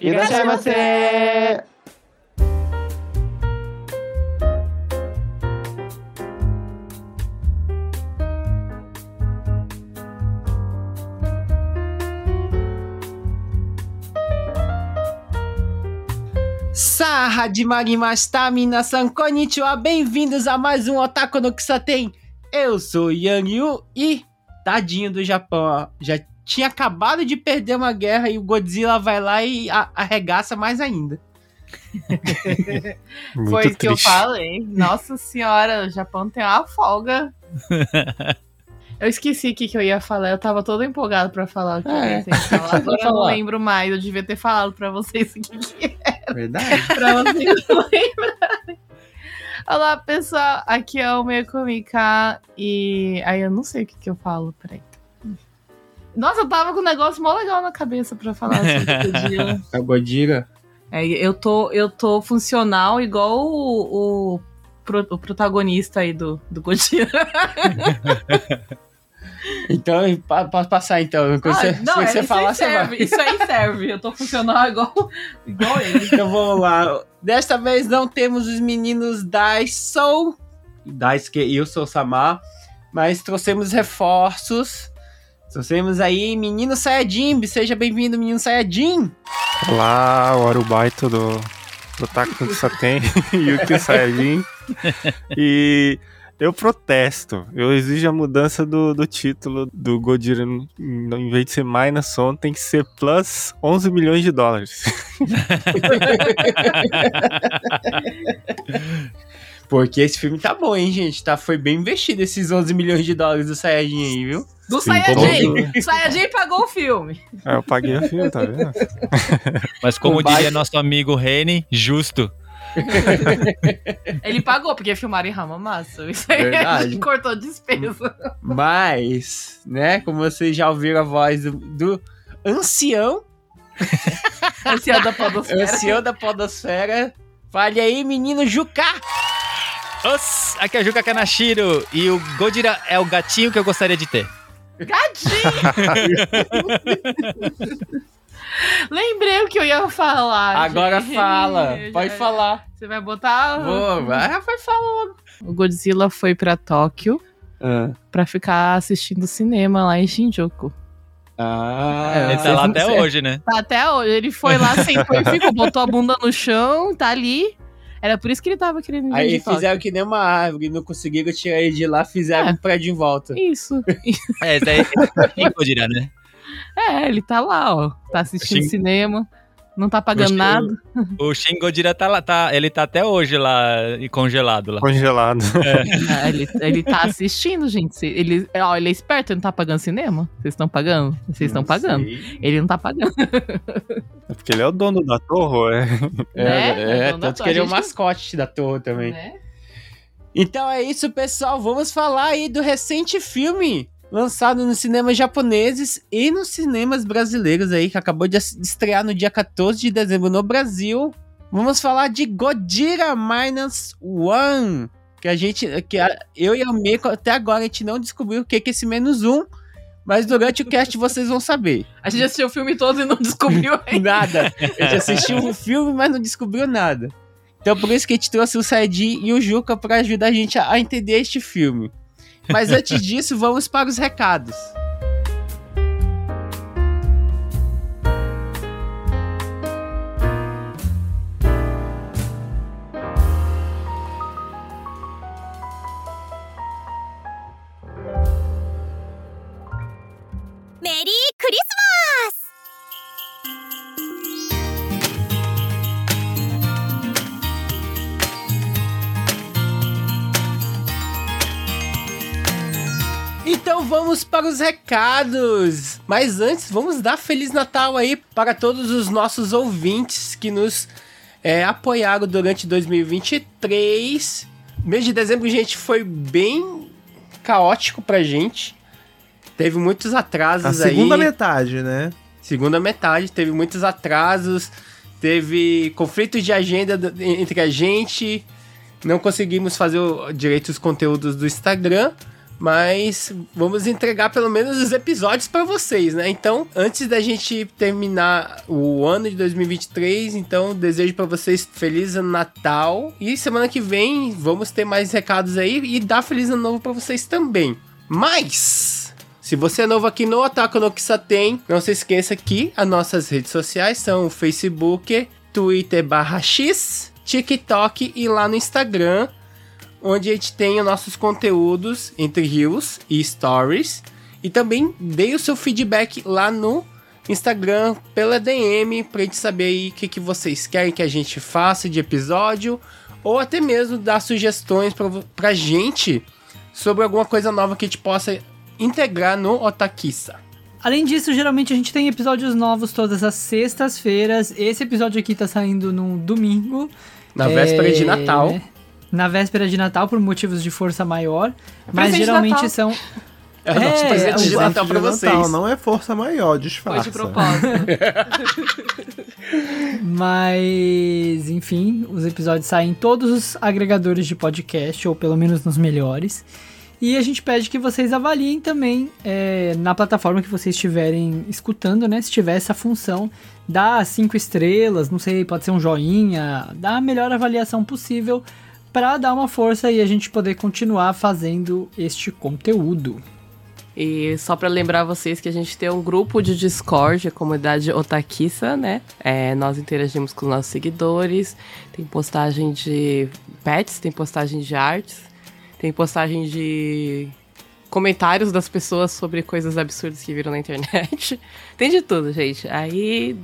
Irashaimase! Saha de Magimashita, minasan konnichiwa, bem-vindos a mais um Otaku no Kisaten. Eu sou Yang Yu e tadinho do Japão, ó, já tinha acabado de perder uma guerra e o Godzilla vai lá e a- arregaça mais ainda. Muito Foi isso que eu falei. Nossa senhora, o Japão tem uma folga. Eu esqueci o que, que eu ia falar. Eu tava todo empolgado pra falar o que eu É. pensei em falar. Agora eu não lembro mais. Eu devia ter falado pra vocês o que, que é. Verdade. Pra vocês não lembrarem. Olá, pessoal. Aqui é o Meiko Mika. E aí eu não sei o que, que eu falo. Peraí. Nossa, eu tava com um negócio mó legal na cabeça pra falar sobre o Godzilla. A Godira. É, eu tô, eu tô funcional igual o, o, pro- o protagonista aí do, do Godzilla. Então, posso passar então. Ah, você, não, se você isso falar, aí você serve. vai. Isso aí serve. Eu tô funcional igual, igual ele. Então vamos lá. Desta vez não temos os meninos Daiso, Daisuke e eu sou Samar, mas trouxemos reforços. Trouxemos aí menino Sayajin. Seja bem-vindo, menino Sayajin. Olá, o Arubaito do, do Taco do Saten, Yuki Saiyajin. E eu protesto, eu exijo a mudança do, do título do Godira. Em vez de ser Minus Son, tem que ser Plus 11 milhões de dólares. Porque esse filme tá bom, hein, gente? Tá, foi bem investido esses 11 milhões de dólares do Sayajin aí, viu? Do Sim, Sayajin. O Sayajin pagou o filme. É, eu paguei o filme, tá vendo? Mas como Com diria base- nosso amigo Rene, justo. Ele pagou, porque filmaram em Ramamaço. Isso aí Verdade. a gente cortou despesa. Mas, né, como vocês já ouviram a voz do, do ancião, ano da podosfera. ancião da podosfera, fale aí, menino Juká. Os, aqui é o Juca Kanashiro e o Godira é o gatinho que eu gostaria de ter. Gatinho! Lembrei o que eu ia falar. Agora gente. fala, pode falar. Você vai botar. Vou, vai, vai falar. O Godzilla foi pra Tóquio Ah, pra ficar assistindo cinema lá em Shinjuku. ah, Ele tá lá até hoje, né? Tá até hoje. Ele foi lá, sentou e ficou, botou a bunda no chão, tá ali. Era por isso que ele tava querendo Aí fizeram que nem uma árvore, não conseguiram tirar ele de lá, fizeram É. um prédio em volta. Isso. É, esse aí é o Godira, né? É, ele tá lá, ó. Tá assistindo Shin- cinema. Não tá pagando Shin- nada. O Shin Godira tá lá, tá, ele tá até hoje lá e congelado lá. Congelado. É, ele, ele tá assistindo, gente. Ele, ó, ele é esperto, ele não tá pagando cinema? Vocês estão pagando? Vocês estão pagando. sei. Ele não tá pagando. É porque ele é o dono da torre, é. É, Né? é, Então dá tanto que ele é o gente- mascote da torre também. Né? Então é isso, pessoal. Vamos falar aí do recente filme lançado nos cinemas japoneses e nos cinemas brasileiros aí, que acabou de estrear no dia 14 de dezembro no Brasil. Vamos falar de Godira Minus One. Que a gente. Que a- eu e a Meiko até agora a gente não descobriu o que que é esse menos um. Mas durante o cast vocês vão saber. A gente assistiu o filme todo e não descobriu ainda. Nada. A gente assistiu o filme, mas não descobriu nada. Então por isso que a gente trouxe o Saidi e o Juca para ajudar a gente a, a entender este filme. Mas antes disso, vamos para os recados. Então vamos para os recados. Mas antes, vamos dar Feliz Natal aí para todos os nossos ouvintes que nos é, apoiaram durante 2023. Mês de dezembro, gente, foi bem caótico pra gente. Teve muitos atrasos A segunda aí. metade, né? Segunda metade, teve muitos atrasos, teve conflitos de agenda entre a gente, não conseguimos fazer direito os conteúdos do Instagram, mas vamos entregar pelo menos os episódios para vocês, né? Então, antes da gente terminar o ano de 2023, então desejo para vocês feliz ano Natal e semana que vem vamos ter mais recados aí e dar feliz ano novo para vocês também. Mas se você é novo aqui no Otaku no Kisaten, não se esqueça que as nossas redes sociais são o Facebook, Twitter barra X, TikTok e lá no Instagram onde a gente tem os nossos conteúdos entre rios e stories. E também dê o seu feedback lá no Instagram pela DM pra gente saber aí o que, que vocês querem que a gente faça de episódio. Ou até mesmo dar sugestões pra, pra gente sobre alguma coisa nova que a gente possa integrar no Otakissa. Além disso, geralmente a gente tem episódios novos todas as sextas-feiras. Esse episódio aqui tá saindo no domingo. Na véspera de Natal. né? Na véspera de Natal, por motivos de força maior. Mas de geralmente são. É o nosso É, presente de o Natal pra De vocês. Natal, não é força maior, Foi disfarça. de propósito. Mas, enfim, os episódios saem em todos os agregadores de podcast, ou pelo menos nos melhores. E a gente pede que vocês avaliem também é, na plataforma que vocês estiverem escutando, né? Se tiver essa função, dá cinco estrelas, não sei, pode ser um joinha, dá a melhor avaliação possível para dar uma força e a gente poder continuar fazendo este conteúdo. E só pra lembrar vocês que a gente tem um grupo de Discord, a comunidade Otakissa, né? É, nós interagimos com os nossos seguidores. Tem postagem de pets, tem postagem de artes, tem postagem de comentários das pessoas sobre coisas absurdas que viram na internet. tem de tudo, gente. Aí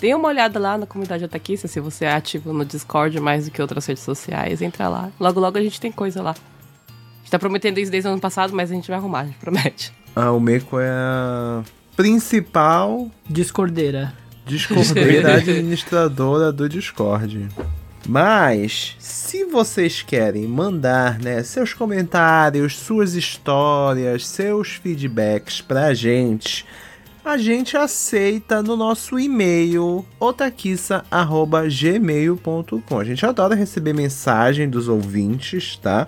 dê uma olhada lá na comunidade Otakissa, se você é ativo no Discord mais do que outras redes sociais, entra lá. Logo, logo a gente tem coisa lá. A gente tá prometendo isso desde o ano passado, mas a gente vai arrumar, a gente promete. A Umeko é a principal Discordeira. discordeira administradora do Discord. Mas, se vocês querem mandar né, seus comentários, suas histórias, seus feedbacks pra gente, a gente aceita no nosso e-mail otaquissa.gmail.com. A gente adora receber mensagem dos ouvintes, tá?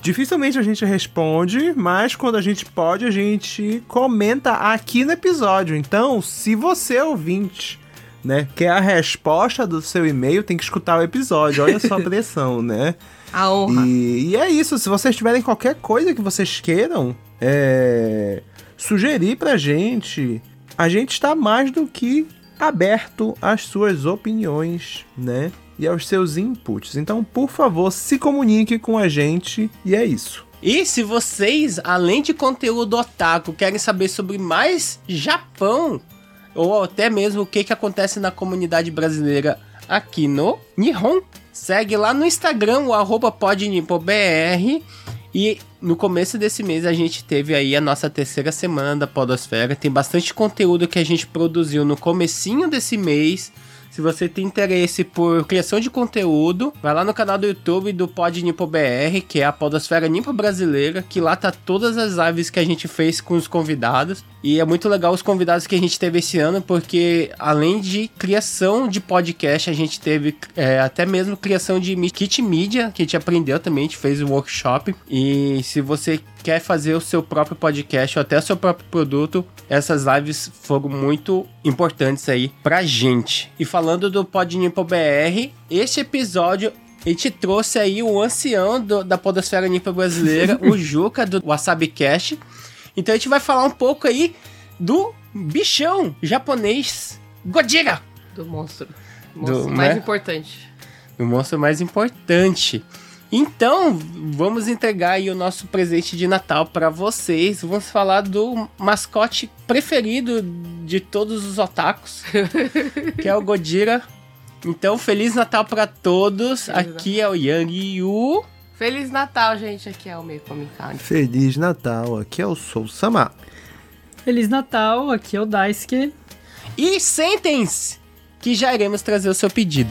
Dificilmente a gente responde, mas quando a gente pode, a gente comenta aqui no episódio. Então, se você é ouvinte, né, quer a resposta do seu e-mail, tem que escutar o episódio. Olha só a pressão, né? A honra. E, e é isso. Se vocês tiverem qualquer coisa que vocês queiram é, sugerir pra gente, a gente está mais do que aberto às suas opiniões, né? E aos seus inputs. Então, por favor, se comunique com a gente. E é isso. E se vocês, além de conteúdo otaku, querem saber sobre mais Japão, ou até mesmo o que, que acontece na comunidade brasileira aqui no Nihon, segue lá no Instagram, o arroba podnipobr. E no começo desse mês a gente teve aí a nossa terceira semana da Podosfera. Tem bastante conteúdo que a gente produziu no comecinho desse mês. Se você tem interesse por criação de conteúdo, vai lá no canal do YouTube do Pod Nipo BR, que é a Podosfera Nipo Brasileira, que lá tá todas as lives que a gente fez com os convidados. E é muito legal os convidados que a gente teve esse ano, porque além de criação de podcast, a gente teve é, até mesmo criação de kit mídia, que a gente aprendeu também, a gente fez o workshop. E se você quer fazer o seu próprio podcast ou até o seu próprio produto, essas lives foram muito importantes aí pra gente. E falando do Podnipo BR, este episódio a gente trouxe aí o ancião do- da podosfera nipa brasileira, o Juca do Wasabi Cash. Então a gente vai falar um pouco aí do bichão japonês Godira, Do monstro. Do- monstro mais né? importante. o monstro mais importante. Então, vamos entregar aí o nosso presente de Natal para vocês. Vamos falar do mascote preferido de todos os otakus, que é o Godira. Então, Feliz Natal para todos. Feliz Aqui é o Yang Yu. Feliz Natal, gente. Aqui é o meio Comic Con. Feliz Natal, aqui é o Sou Sama. Feliz Natal, aqui é o Daisuke. E sentem-se que já iremos trazer o seu pedido.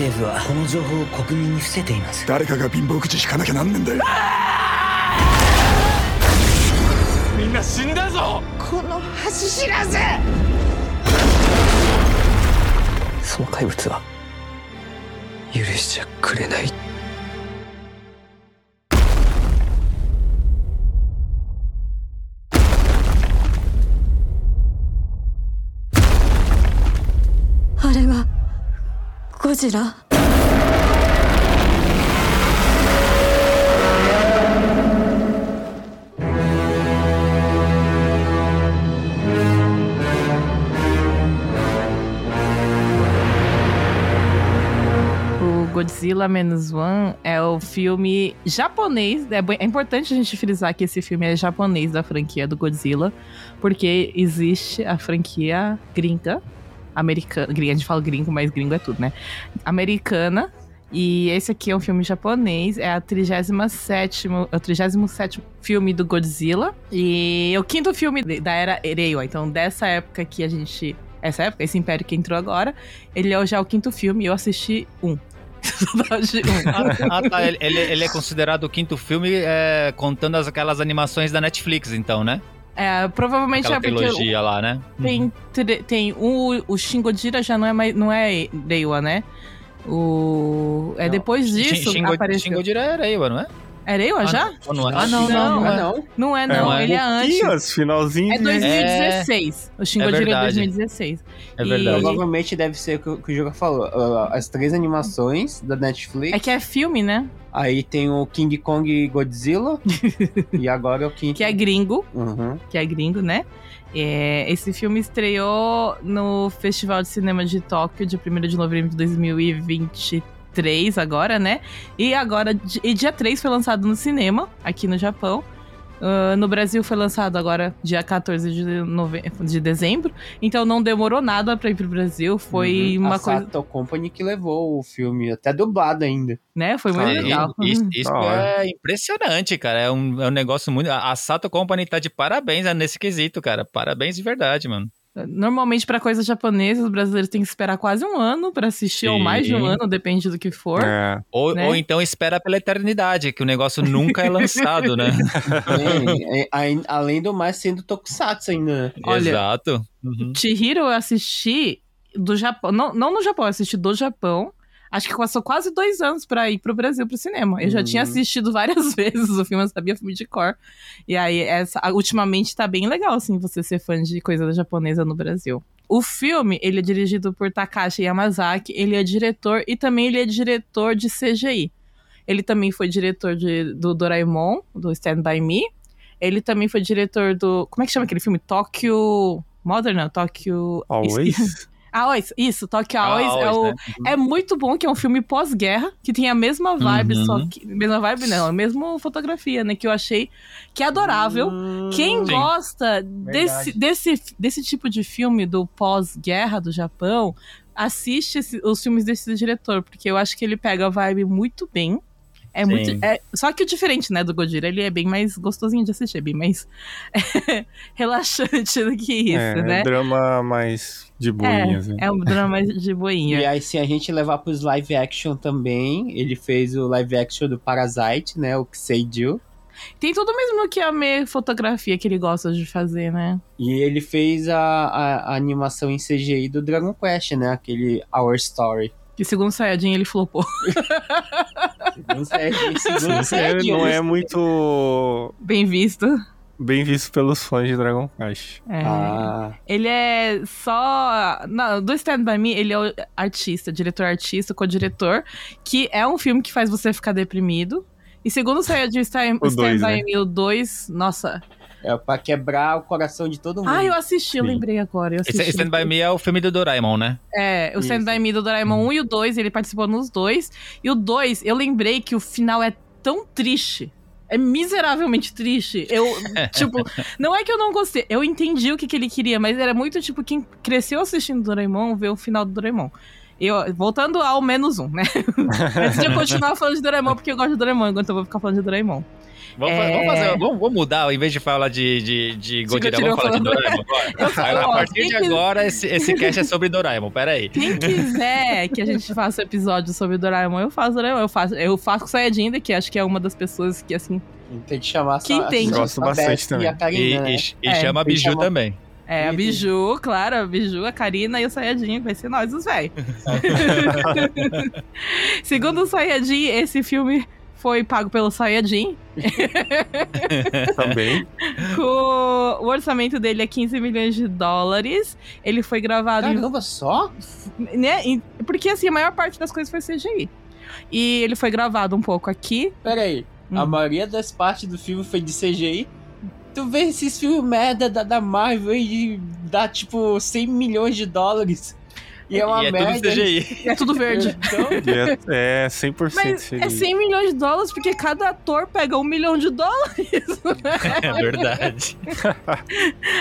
政府はこの情報を国民に伏せています。誰かが貧乏くじ引かなきゃなんねんだよ。みんな死んだぞ。この恥知らず。その怪物は許しちゃくれない O Godzilla Minus One é o filme japonês. É, é, importante a gente frisar que esse filme é japonês da franquia do Godzilla, porque existe a franquia gringa, americana. A gente fala gringo, mas gringo é tudo, né? Americana. E esse aqui é um filme japonês, é a 37 é o 37 filme do Godzilla. E é o quinto filme da era Reiwa. Então, dessa época que a gente. Essa época, esse império que entrou agora, ele é já o quinto filme e eu assisti um. Ah, tá. Ele, ele- ele é considerado o quinto filme é, contando as, aquelas animações da Netflix, então, né? É, provavelmente Aquela é porque trilogia lá, né? tem, tre- tem o, o Shin Godzilla já não é mais não é Reiwa, né? O é Não. depois disso Shin, Go- apareceu. Shin Godzilla era Reiwa, não é? É Reiwa já? Ou não é? Ah, não, não, Não, não, é é não. Não é não, É, ele é antes. Finalzinho É de- 2016. O Shin É Godzilla é verdade. 2016. É E- verdade. Provavelmente deve ser o que, o que o Joga falou. ah, as três animações da Netflix. É que é filme, né? Aí tem o King Kong Godzilla. e agora é o King Que é gringo. Uhum. que é gringo, né? É, esse filme estreou no Festival de Cinema de Tóquio, de 1 de novembro de 2023, agora, né? E agora, e dia 3 foi lançado no cinema, aqui no Japão. Ah, no Brasil foi lançado agora dia 14 de, nove... de dezembro. Então não demorou nada pra ir pro Brasil. Foi Uhum. uma a coisa. Sato Company que levou o filme, até dublado ainda. Né? Foi muito É, legal. Isso, Uhum. isso Da hora. é impressionante, cara. É um, é um negócio muito. A a Sato Company tá de parabéns né, nesse quesito, cara. Parabéns de verdade, mano. Normalmente, pra coisas japonesas, os brasileiros têm que esperar quase um ano pra assistir, ou mais de um Sim. ano, depende do que for. É. Ou, Né? ou então espera pela eternidade, que o negócio nunca é lançado, né? É, é, além do mais, sendo Tokusatsu ainda. né? Olha, Exato. Uhum. Chihiro eu assisti do Japão. Não, não no Japão, eu assisti do Japão. Acho que passou quase dois anos pra ir pro Brasil pro cinema. Eu já Uhum. tinha assistido várias vezes o filme, eu sabia filme de cor. E aí, essa, ultimamente tá bem legal, assim, você ser fã de coisa japonesa no Brasil. O filme, ele é dirigido por Takashi Yamazaki, ele é diretor e também ele é diretor de CGI. Ele também foi diretor de, do Doraemon, do Stand By Me. Ele também foi diretor do. Como é que chama aquele filme? Tokyo. Modern, não, Tokyo. Always. Aois, isso, Tokyo Ah, Aois, é, Always, o, né? é muito bom, que é um filme pós-guerra, que tem a mesma vibe, Uhum. só que. Mesma vibe, não, a mesma fotografia, né? Que eu achei que é adorável. Hum, Quem Sim. gosta desse, Verdade. desse, desse tipo de filme do pós-guerra do Japão, assiste esse- os filmes desse diretor, porque eu acho que ele pega a vibe muito bem. É Sim. muito. é- só que o diferente, né, do Godira, ele é bem mais gostosinho de assistir, é bem mais relaxante do que isso, é, né? drama mais de boinhas. né? É um drama mais de boinha. E aí, se a gente levar pros live action também, ele fez o live action do Parasite, né? O Seiju. Tem tudo mesmo que a minha fotografia que ele gosta de fazer, né? E ele fez a, a, a animação em CGI do Dragon Quest, né? Aquele Our Story. Que segundo o Sayajin ele flopou. Segundo Saiyajin, segundo Ele Saiyajin, não é muito Bem visto. Bem visto pelos fãs de Dragon Quest. É. Ah, Ele é só. Não, do Stand By Me, ele é o artista, diretor artista, co-diretor, que é um filme que faz você ficar deprimido. E segundo o Sayajin Stand, O Stand dois, By né? Me, o 2, nossa. é pra quebrar o coração de todo mundo. Ah, eu assisti, eu Sim. lembrei agora. Eu assisti. Stand By Me é o filme do Doraemon, né? É, o Stand Isso. By Me do Doraemon 1 e o 2, ele participou nos dois. E o 2, eu lembrei que o final é tão triste. É miseravelmente triste. Eu, tipo, não é que eu não gostei. Eu entendi o que, que ele queria, mas era muito tipo quem cresceu assistindo Doraemon vê o final do Doraemon. Eu, voltando ao menos um, né? Antes de eu continuar falando de Doraemon, porque eu gosto de Doraemon, então eu vou ficar falando de Doraemon. Vamos, É. vamos fazer, vamos, vamos mudar, em vez de falar de, de, de vamos falar de Doraemon. A partir de agora, esse, esse cast é sobre Doraemon, peraí. Quem quiser que a gente faça episódio sobre Doraemon, eu faço Doraemon. Eu faço, eu faço com Sayajin, que acho que é uma das pessoas que, assim, Tem que chamar entende. só Gosto a bastante também. E a E, Karina, né? e- e É, chama a tem Biju chamar- também. é a Biju, claro, a Biju, a Karina e o Sayajin, vai ser nós os véi. Segundo o Sayajin, esse filme foi pago pelo Sayajin, Também. com o orçamento dele é 15 milhões de dólares. Ele foi gravado em Caramba, só? né? Porque assim, a maior parte das coisas foi CGI. E ele foi gravado um pouco aqui. Pera aí. A Hum. maioria das partes do filme foi de CGI. Tu vê esses filmes merda da, da Marvel e dá tipo 100 milhões de dólares. E é uma e é merda. tudo CGI. É tudo verde. Então, é, é 100% Mas CGI. é 100 milhões de dólares porque cada ator pega um milhão de dólares. É verdade.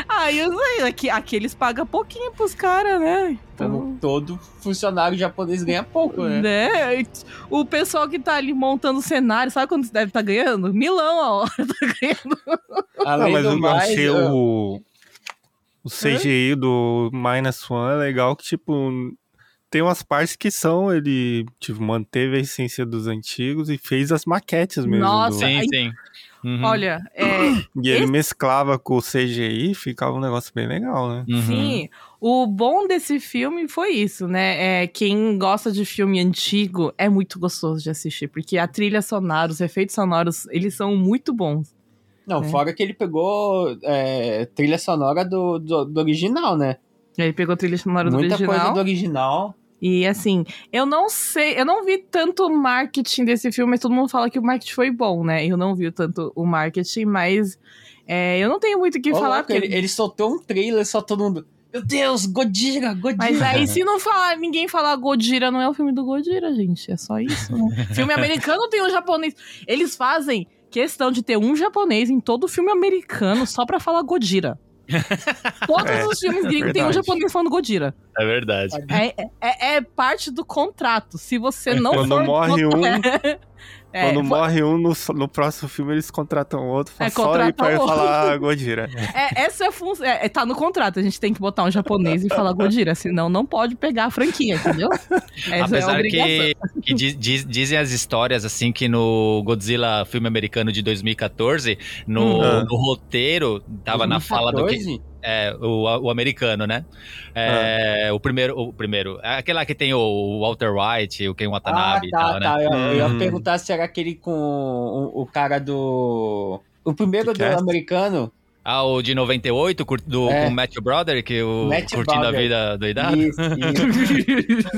ah, eu sei. Aqui, aqui eles pagam pouquinho pros caras, né? Então. como todo funcionário japonês ganha pouco, né? Né? O pessoal que tá ali montando o cenário, sabe quanto deve estar ganhando? Milão a hora tá ganhando. Não, Além mas do eu mais, eu- o, o CGI do Minus One é legal que, tipo, tem umas partes que são, ele, tipo, manteve a essência dos antigos e fez as maquetes mesmo. Nossa, do- Sim, sim. Uhum. Olha, é, E ele esse- mesclava com o CGI, ficava um negócio bem legal, né? Uhum. Sim, o bom desse filme foi isso, né? É, quem gosta de filme antigo é muito gostoso de assistir, porque a trilha sonora, os efeitos sonoros, eles são muito bons. Não, É. fora que ele pegou é, trilha sonora do, do, do original, né? Ele pegou trilha sonora do Muita original. coisa do original. E assim, eu não sei, eu não vi tanto marketing desse filme, mas todo mundo fala que o marketing foi bom, né? Eu não vi tanto o marketing, mas é, eu não tenho muito o que Ô, falar. louco, porque- ele, ele soltou um trailer, só todo mundo. Meu Deus, Godira, Godira. Mas aí, se não falar, ninguém falar Godira, não é o filme do Godira, gente. É só isso, né? filme americano tem um japonês. Eles fazem questão de ter um japonês em todo filme americano só pra falar Godira. Todos É, os filmes gringos tem um verdade. japonês falando Godira. É verdade. É, é, é parte do contrato. Se você não Quando for... morre um, É, Quando morre um, no, no próximo filme eles contratam outro. É, só aí pra contratam outro. falar Godira. é, essa é a função. É, tá no contrato. A gente tem que botar um japonês e falar Godira, senão não pode pegar a franquia, entendeu? Essa é Apesar obrigação. que, que diz- diz- dizem as histórias, assim, que no Godzilla, filme americano de 2014, no, Hum. no roteiro, tava na fala do que... 2014? É, o, o americano, né? É, O primeiro, o primeiro. É aquele lá que tem o Walter White, o Ken Ah, Watanabe e tá, tal, né? tá. Eu, eu ia Uhum. perguntar se era aquele com o, o cara do. O primeiro do americano. Ah, o de 98, cur- do, É. com o Matthew Broderick, que o Matthew Curtindo a Broderick. Vida Doidado. Isso, isso.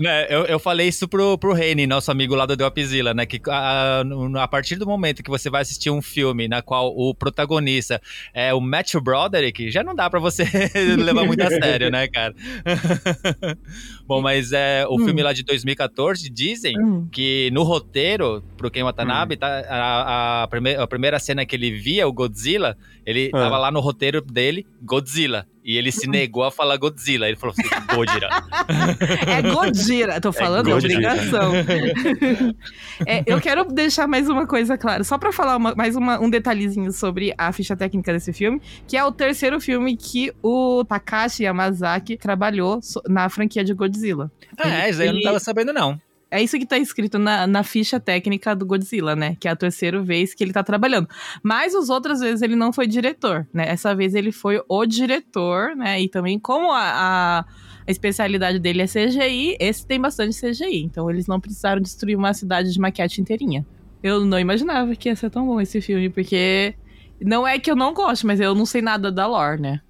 Né, eu, eu falei isso pro, pro Reni, nosso amigo lá do Dropzilla, né? Que a, a partir do momento que você vai assistir um filme na qual o protagonista é o Matthew Broderick, já não dá pra você levar muito a sério, né, cara? Bom, mas é, o Hum. filme lá de 2014 dizem Hum. que no roteiro, pro Ken Watanabe, tá, a, a, prime- a primeira cena que ele via o Godzilla, ele Ah. tava lá no roteiro dele, Godzilla. E ele se negou a falar Godzilla. Ele falou assim, Godira. É Godira, tô falando, é, Godira. obrigação. É, eu quero deixar mais uma coisa clara, só pra falar uma- mais uma- um detalhezinho sobre a ficha técnica desse filme, que é o terceiro filme que o Takashi Yamazaki trabalhou na franquia de Godzilla. É, isso aí eu não Ele- tava sabendo, não. É isso que tá escrito na, na ficha técnica do Godzilla, né? Que é a terceira vez que ele tá trabalhando. Mas as outras vezes ele não foi diretor, né? Essa vez ele foi o diretor, né? E também, como a, a, a especialidade dele é CGI, esse tem bastante CGI. Então eles não precisaram destruir uma cidade de maquete inteirinha. Eu não imaginava que ia ser tão bom esse filme, porque. Não é que eu não gosto, mas eu não sei nada da lore, né?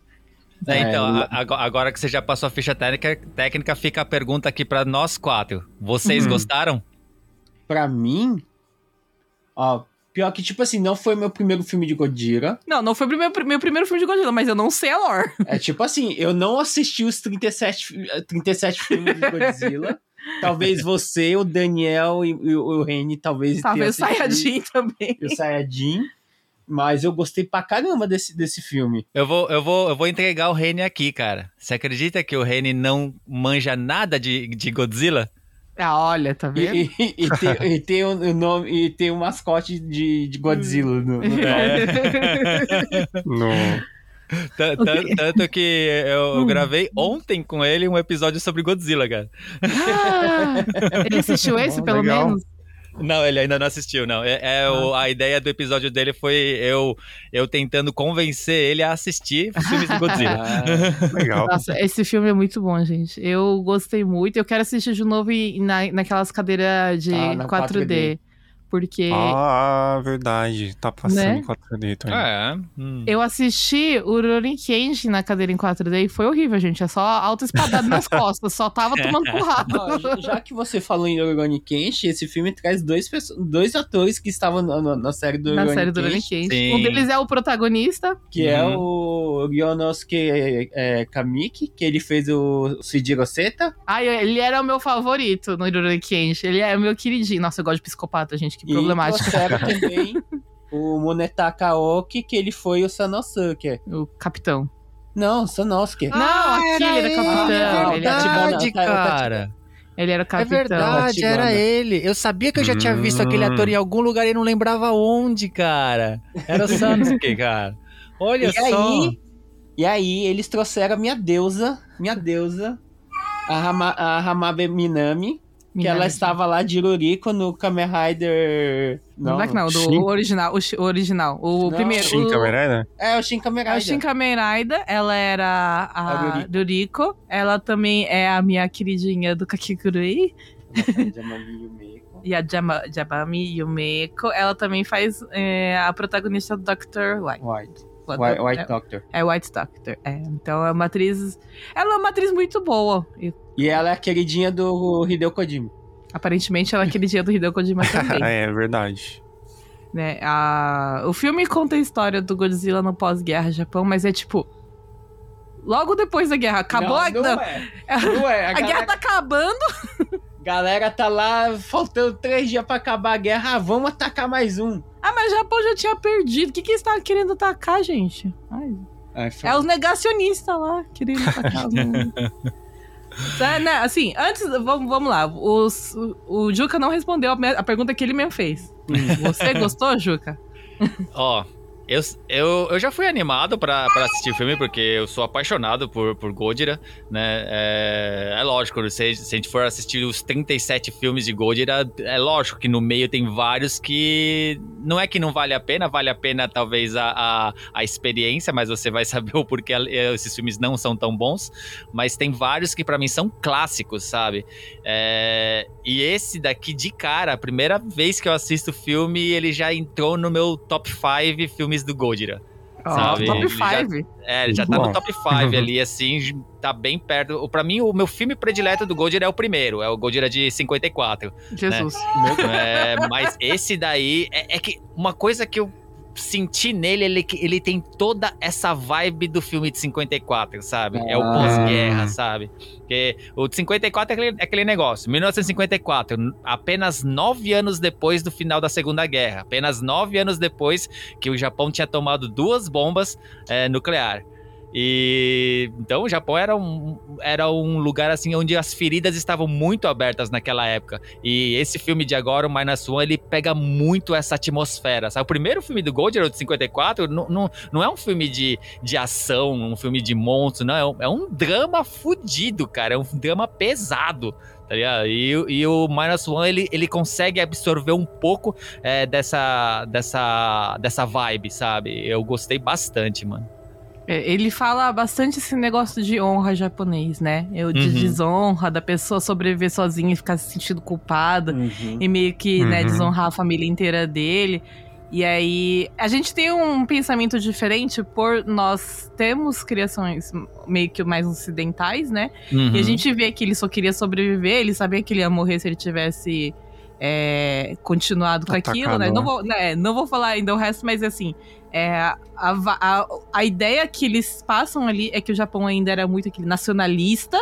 É, É, então, a- ago- agora que você já passou a ficha técnica, técnica fica a pergunta aqui pra nós quatro. Vocês Uhum. gostaram? Pra mim. Ó, pior que, tipo assim, não foi meu primeiro filme de Godira. Não, não foi o meu, meu primeiro filme de Godzilla, mas eu não sei a lore. É tipo assim, eu não assisti os 37, fi- eh, 37 filmes de Godzilla. Talvez você, o Daniel e, e o Reni talvez Talvez o tenham assistido. Sayajin também. E o Sayajin. Mas eu gostei pra caramba desse, desse filme. Eu vou, eu, vou, eu vou entregar o Reni aqui, cara. Você acredita que o Reni não manja nada de, de Godzilla? Ah, olha, tá vendo? E, e- e tem, e tem o o nome e tem o mascote de, de Godzilla no, no nome. No... Tan- tan- Tanto que eu, eu gravei ontem com ele um episódio sobre Godzilla, cara. Ah, ele assistiu esse, Bom, pelo legal. menos? Não, ele ainda não assistiu, não. É, é o- a ideia do episódio dele foi eu, eu tentando convencer ele a assistir os filmes do Godzilla. Ah, Legal. Nossa, esse filme é muito bom, gente. Eu gostei muito. Eu quero assistir de novo e- na, naquelas cadeiras de Ah, na 4D. 4D. Porque Ah, verdade. Tá passando Né? em 4D também. É. hum. eu assisti o Rurouni Kenshin na cadeira em 4D e foi horrível, gente. É só alta espadada nas costas. Só tava tomando porrada. ó, já- que você falou em Rurouni Kenshin, esse filme traz dois, dois atores que estavam na, na- na série do Na Rurouni série do Rurouni Kenshin. Um deles é o protagonista. que é Uhum. o Ryonosuke é, Kamiki, que ele fez o Sujiro Seta. Ai, ele era o meu favorito no Rurouni Kenshin. Ele é o meu queridinho. Nossa, eu gosto de psicopata, gente. Que E problemática. trouxeram também o Munetaka Oki, que ele foi o Sanosuke. O capitão. Não, Sanosuke. Não, aquele era capitão. ele. ele, era, Verdade, cara. ele era o É capitão. verdade, Tatibana. era ele. Eu sabia que eu já tinha visto aquele Hum. ator em algum lugar e não lembrava onde, cara. Era o Sanosuke, cara. Olha E só. aí, e aí, eles trouxeram a minha deusa, minha deusa, a, Hama, a Hamabe Minami, que ela estava lá de Ruriko no Kamen Rider... Não, não, não, do Shin- original, o, o original. O Não. primeiro. Shin o, Kamen Rider? É, o Shin Kamen Rider. Shin Kamen Rider, ela era A a Ruriko. Ruriko. Ela também é a minha queridinha do Yumeko. E a Jama, Jabami Yumeko. Ela também faz é, a protagonista do Dr. White. White. White, White é, Doctor. é White Doctor. É, então é uma atriz. Ela é uma atriz muito boa. E, E ela é a queridinha do Hideo Kojima. aparentemente ela é aquele dia do Hideo Kojima também. é, verdade. né? A... O filme conta a história do Godzilla no pós-guerra Japão, mas é tipo. Logo depois da guerra. Acabou não, a. não é. Não é. A, A galera, guerra tá acabando. galera tá lá, faltando três dias pra acabar a guerra. Ah, vamos atacar mais um. Ah, mas o Japão já tinha perdido. O que, que eles estavam querendo atacar, gente? Ai, Ai, é os negacionistas lá querendo atacar Assim, antes, vamos, vamos lá. Os, o, Juca não respondeu a, a pergunta que ele mesmo fez. Você gostou, Juca? Ó, eu, eu, eu já fui animado pra assistir o filme, porque eu sou apaixonado por, por Gojira, né? É, é lógico, se, se a gente for assistir os 37 filmes de Gojira, é lógico que no meio tem vários que não é que não vale a pena, vale a pena talvez a, a, a experiência, mas você vai saber o porquê esses filmes não são tão bons. Mas tem vários que pra mim são clássicos, sabe? É, e esse daqui, de cara, a primeira vez que eu assisto o filme, ele já entrou no meu top 5 filmes do Gojira. Ó, Sabe, top ele já- 5. É, ele já tá Bom. no top 5 ali, assim, tá bem perto. Pra mim, o meu filme predileto do Gojira é o primeiro, é o Gojira de 54. Jesus. É, mas esse daí, é, é que uma coisa que eu senti nele, ele, que ele tem toda essa vibe do filme de 54, sabe? É o Ah. pós-guerra, sabe? Porque o de 54 é aquele, é aquele negócio. 1954, n- apenas nove anos depois do final da Segunda Guerra. Apenas nove anos depois que o Japão tinha tomado duas bombas é, nuclear. E então o Japão era um, era um lugar assim onde as feridas estavam muito abertas naquela época. E esse filme de agora, o Minus One, ele pega muito essa atmosfera. Sabe? O primeiro filme do Gold, o de 54, não, não, não é um filme de, de ação, um filme de monstro, não. É um, é um drama fudido, cara. É um drama pesado. Tá? E, e o Minus One, ele, ele consegue absorver um pouco é, dessa, dessa, dessa vibe, sabe? Eu gostei bastante, mano. É, Ele fala bastante esse negócio de honra japonês, né? Eu, de Uhum. desonra, da pessoa sobreviver sozinha e ficar se sentindo culpada. Uhum. E meio que, né, Uhum. desonrar a família inteira dele. E aí, a gente tem um pensamento diferente por nós temos criações meio que mais ocidentais, né? Uhum. E a gente vê que ele só queria sobreviver, ele sabia que ele ia morrer se ele tivesse é, continuado com Atacado, aquilo, né? né? Não vou, né, não vou falar ainda o resto, mas assim, é, a, a, a ideia que eles passam ali é que o Japão ainda era muito aquele nacionalista.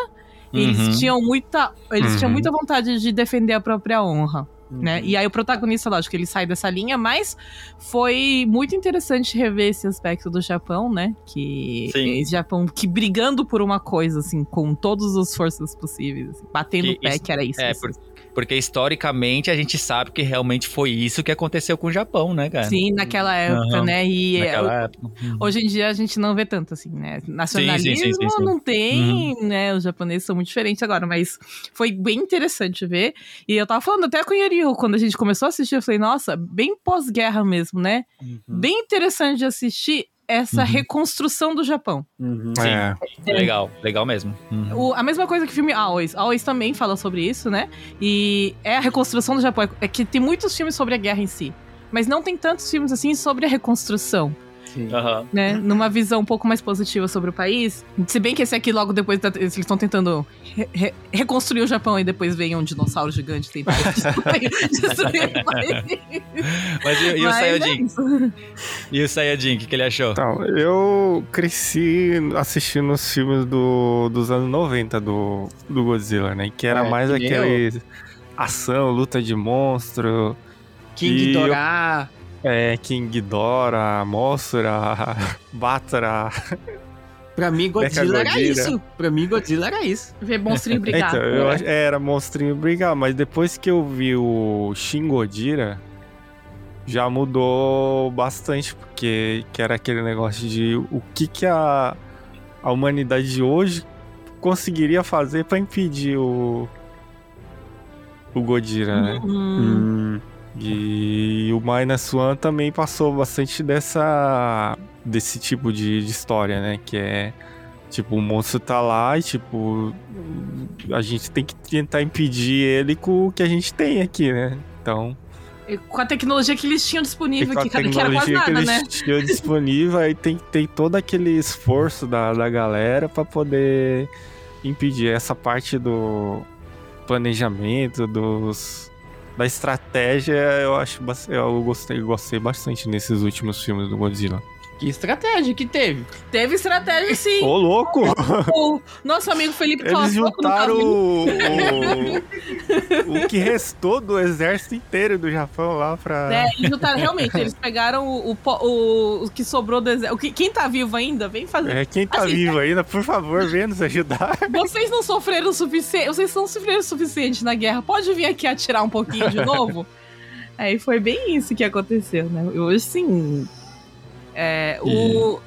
e Uhum. Eles tinham muita. Eles tinham Uhum. muita vontade de defender a própria honra. Uhum. Né? E aí o protagonista, lógico, ele sai dessa linha, mas foi muito interessante rever esse aspecto do Japão, né? Que Sim. esse Japão que brigando por uma coisa, assim, com todas as forças possíveis, assim, batendo Que o pé, isso- que era isso. é, isso. por- Porque historicamente a gente sabe que realmente foi isso que aconteceu com o Japão, né, cara? Sim, naquela época, Aham. né? E é, Naquela época. Uhum. Hoje em dia a gente não vê tanto assim, né? Nacionalismo sim, sim, sim. não tem, né? Os japoneses são muito diferentes agora, mas foi bem interessante ver. E eu tava falando até com o Yoriho, quando a gente começou a assistir, eu falei, nossa, bem pós-guerra mesmo, né? Bem interessante de assistir essa Uhum. reconstrução do Japão. Uhum. Sim. É. Legal, legal mesmo. Uhum. O- a mesma coisa que o filme Always. Always também fala sobre isso, né? E é a reconstrução do Japão. É que tem muitos filmes sobre a guerra em si. Mas não tem tantos filmes assim sobre a reconstrução. Sim. Aham. né? Numa visão um pouco mais positiva sobre o país. Se bem que esse aqui, logo depois, da- eles estão tentando re- re- reconstruir o Japão e depois vem um dinossauro gigante tentar destruir, destruir o país. Mas e, e o Mas é Sayajin? isso. E o Sayajin, o que, que ele achou? Então, eu cresci assistindo os filmes do, dos anos 90 do, do Godzilla, né? Que era É, mais aquele ação, luta de monstro, King E eu- Dora. É, King Ghidorah, Mothra, Batra. Pra mim, Godzilla era isso. Pra mim, Godzilla era isso. Ver monstrinho brigar. Então, eu ach- era monstrinho brigar, mas depois que eu vi o Shin Godira, já mudou bastante, porque que era aquele negócio de o que, que a, a humanidade de hoje conseguiria fazer pra impedir o, o Godira, né? Hum, Hum. E o Minus One também passou bastante dessa desse tipo de, de história, né? Que é tipo o monstro tá lá e tipo a gente tem que tentar impedir ele com o que a gente tem aqui, né? Então, e Com a tecnologia que eles tinham disponível com a aqui, cara, que era quase tecnologia que nada, eles né? tinham disponível, aí tem que ter todo aquele esforço da, da galera pra poder impedir essa parte do planejamento, dos da estratégia, eu acho eu gostei, gostei bastante nesses últimos filmes do Godzilla. Que estratégia que teve. Teve estratégia, sim. Ô, louco! O nosso amigo Felipe Eles Costa, juntaram no o, o, o que restou do exército inteiro do Japão lá pra. É, eles juntaram realmente. Eles pegaram o, o, o, o que sobrou do exército. o que- Quem tá vivo ainda, vem fazer. É, quem tá Assim, vivo ainda, por favor, venha nos ajudar. Vocês não sofreram o suficiente. Vocês não sofreram o suficiente na guerra. Pode vir aqui atirar um pouquinho de novo? Aí foi bem isso que aconteceu, né? Hoje sim. É, o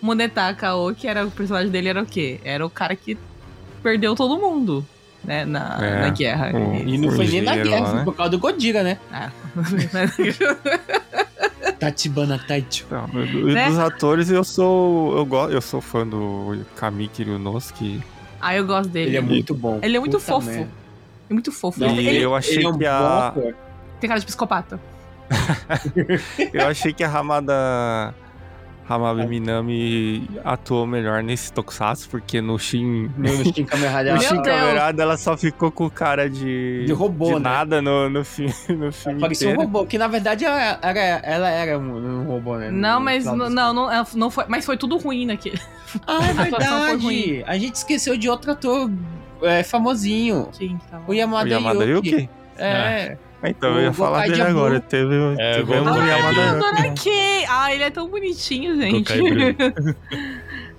Monetaka O, que era o personagem dele, era o quê? Era o cara que perdeu todo mundo, né? Na, É, na guerra. o- E não foi nem na guerra, foi né? por causa do Godzilla, né? Ah. Tachibana Taicho. Não, e Né? dos atores, eu sou. Eu, go, eu sou fã do Kamiki Ryunosuke. ah, eu gosto dele. Ele é muito bom. Ele é muito Puta fofo. merda. É muito fofo. Não, ele, E ele eu achei ele é um que a. tem cara de psicopata. Eu achei que a Hamada. Hamabe Minami atuou melhor nesse Tokusatsu, porque no Shin. No Shin. No Rider, ela só ficou com cara de. De robô, de né? nada no, no, filme, no filme Parecia um robô, que na verdade ela era, ela era um, um robô, né? Não, No mas final não, não, não, foi. Mas foi tudo ruim naquele. Ah, é verdade. A gente esqueceu de outro ator é, famosinho. Sim, tá bom. O Yamada, O Yamada Yuki. Yuki? É. Então, O eu ia falar dele agora. Teve, É, tivemos o Ai! Ah, ele é tão bonitinho, gente.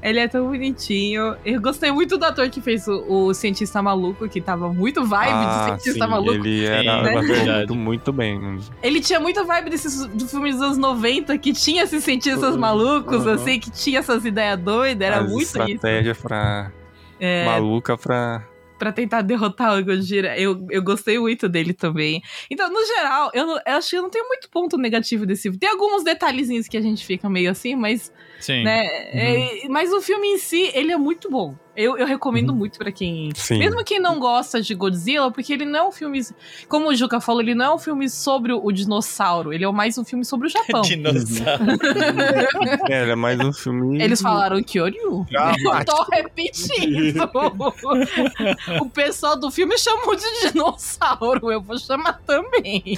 Ele é tão bonitinho. Eu gostei muito do ator que fez o, o cientista maluco, que tava muito vibe de Ah, cientista sim, maluco. Ele era né? muito, muito bem. Ele tinha muita vibe desses do filme dos anos 90, que tinha esses cientistas Uhum. malucos, Uhum. assim, que tinha essas ideias doidas. Era muito isso. estratégia pra. É, Maluca pra. Pra tentar derrotar o Gojira. Eu, eu gostei muito dele também. Então, no geral, eu, não- eu acho que eu não tenho muito ponto negativo desse filme. Tem alguns detalhezinhos que a gente fica meio assim, mas, Sim. né, é- mas o filme em si, ele é muito bom. Eu, eu recomendo muito pra quem. Sim. Mesmo quem não gosta de Godzilla, porque ele não é um filme. Como o Juca falou, ele não é um filme sobre o dinossauro. Ele é mais um filme sobre o Japão. Dinossauro. É, ele é mais um filme. Eles falaram Kyoryu. Ah, Eu tô repetindo. o pessoal do filme chamou de dinossauro. Eu vou chamar também.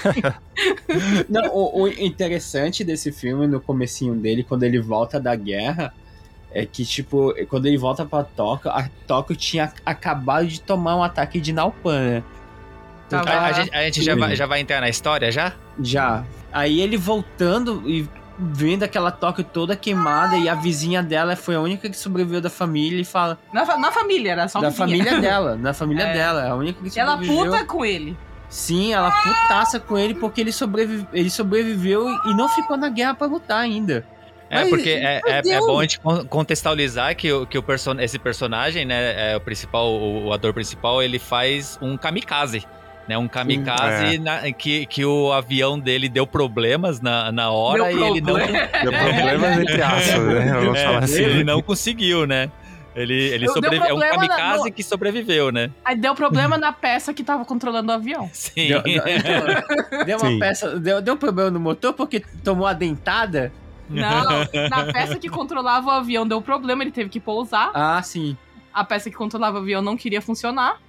Não, o, o interessante desse filme, no comecinho dele, quando ele volta da guerra, é que, tipo, quando ele volta pra Tóquio, a Tóquio tinha acabado de tomar um ataque de Naupan, né? Tava- A, a gente, a gente já, vai, já vai entrar na história já? Já. Aí ele voltando e vendo aquela Tóquio toda queimada e a vizinha dela foi a única que sobreviveu da família e fala... Na, fa- na família, era só da vizinha. família dela, na família É. dela, a única que Ela sobreviveu. puta com ele. Sim, ela putaça com ele porque ele, sobrevive, ele sobreviveu e não ficou na guerra pra lutar ainda. É, Mas, porque é, é, é Deus. bom a gente con- contextualizar que, o, que o person esse personagem, né, é o principal, o, o ator principal, ele faz um kamikaze. Né, um kamikaze é. na- que, que o avião dele deu problemas na, na hora Deu e ele não. Deu problemas entre aspas, né? Vamos é, falar assim. ele não conseguiu, né? Ele, ele sobreviveu. É um problema na- kamikaze no- que sobreviveu, né? Aí deu problema na peça que tava controlando o avião. Sim. Deu, deu- deu uma Sim. peça, deu, deu um problema no motor porque tomou a dentada. Não, na peça que controlava o avião deu problema, ele teve que pousar. Ah, sim. A peça que controlava o avião não queria funcionar.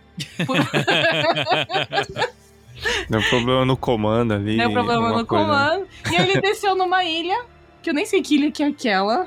Por- Deu problema no comando ali. Deu problema no coisa. comando. E aí ele desceu numa ilha, que eu nem sei que ilha que é aquela.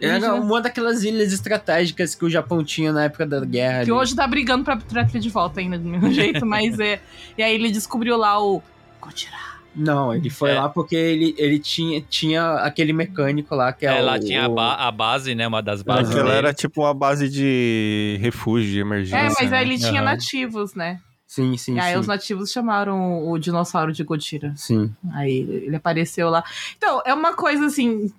Era uma daquelas ilhas estratégicas que o Japão tinha na época da guerra. Que ali. hoje tá brigando pra trazer de volta ainda do mesmo jeito, mas é. E aí ele descobriu lá o. Gojira. Não, ele foi É. lá porque ele, ele tinha, tinha aquele mecânico lá que é, É, lá o, tinha a, ba- a base, né? Uma das bases. Aquela dele. era tipo uma base de refúgio, de emergência. É, mas né? aí ele tinha Aham. nativos, né? Sim, sim, e aí sim. os nativos chamaram o dinossauro de Gojira. Sim. Aí ele apareceu lá. Então, é uma coisa assim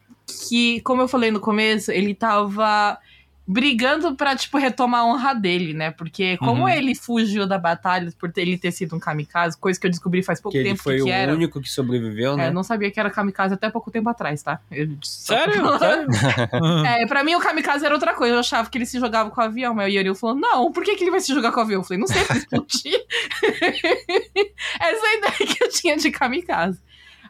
que, como eu falei no começo, ele tava brigando pra, tipo, retomar a honra dele, né? Porque como Uhum. ele fugiu da batalha por ter- ele ter sido um kamikaze, coisa que eu descobri faz pouco Que ele tempo foi que, o que era. único que sobreviveu, É, né? eu não sabia que era kamikaze até pouco tempo atrás, tá? Eu- Sério? Sério? É, pra mim o kamikaze era outra coisa. Eu achava que ele se jogava com o avião, mas o Yoriu falou: não, por que, que ele vai se jogar com o avião? Eu falei, não sei, pra explodir. Essa é a ideia que eu tinha de kamikaze.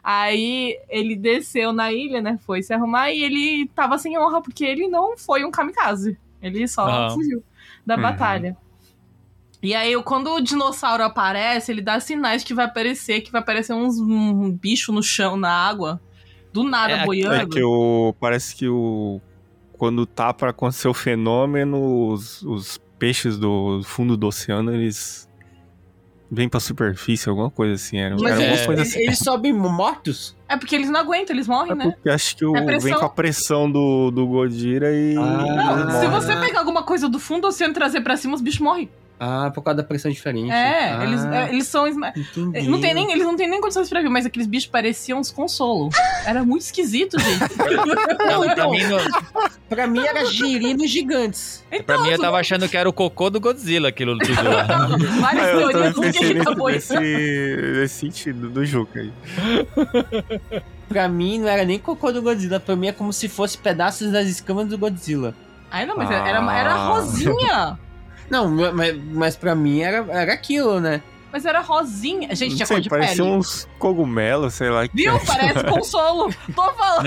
Aí ele desceu na ilha, né? Foi se arrumar e ele tava sem honra, porque ele não foi um kamikaze. Ele só fugiu da Uhum. batalha. E aí, quando o dinossauro aparece, ele dá sinais que vai aparecer, que vai aparecer uns um bicho no chão, na água. Do nada, É, boiando. É que o. Parece que o. Quando tá pra acontecer o fenômeno, os, os peixes do fundo do oceano, eles. Vêm pra superfície, alguma coisa assim. Era, Mas era eles, coisa assim. eles sobem mortos? É porque eles não aguentam, eles morrem, É né? porque acho que o, É pressão. vem com a pressão do, do Godira e. Ah, eles Se você pegar alguma coisa do fundo do oceano e trazer pra cima, os bichos morrem. Ah, por causa da pressão diferente. É, Ah, eles, é, eles são. esma- entendi. Não tem nem, eles não têm nem condições pra ver, mas aqueles bichos pareciam uns consolo. Era muito esquisito, gente. Não, Pra então, mim, no- pra mim era girinos gigantes. pra mim, eu tava achando que era o cocô do Godzilla, aquilo tudo lá. Várias É, teorias do que ele tá nesse, nesse, sentido do Juca aí. Pra mim não era nem cocô do Godzilla, pra mim é como se fosse pedaços das escamas do Godzilla. Ai, não, mas era, era Ah. rosinha. Não, mas, mas pra mim era, era aquilo, né? Mas era rosinha. Gente, Não tinha sei, cor de parecia pele. uns cogumelos, sei lá. que Viu? era. Parece consolo. Tô falando.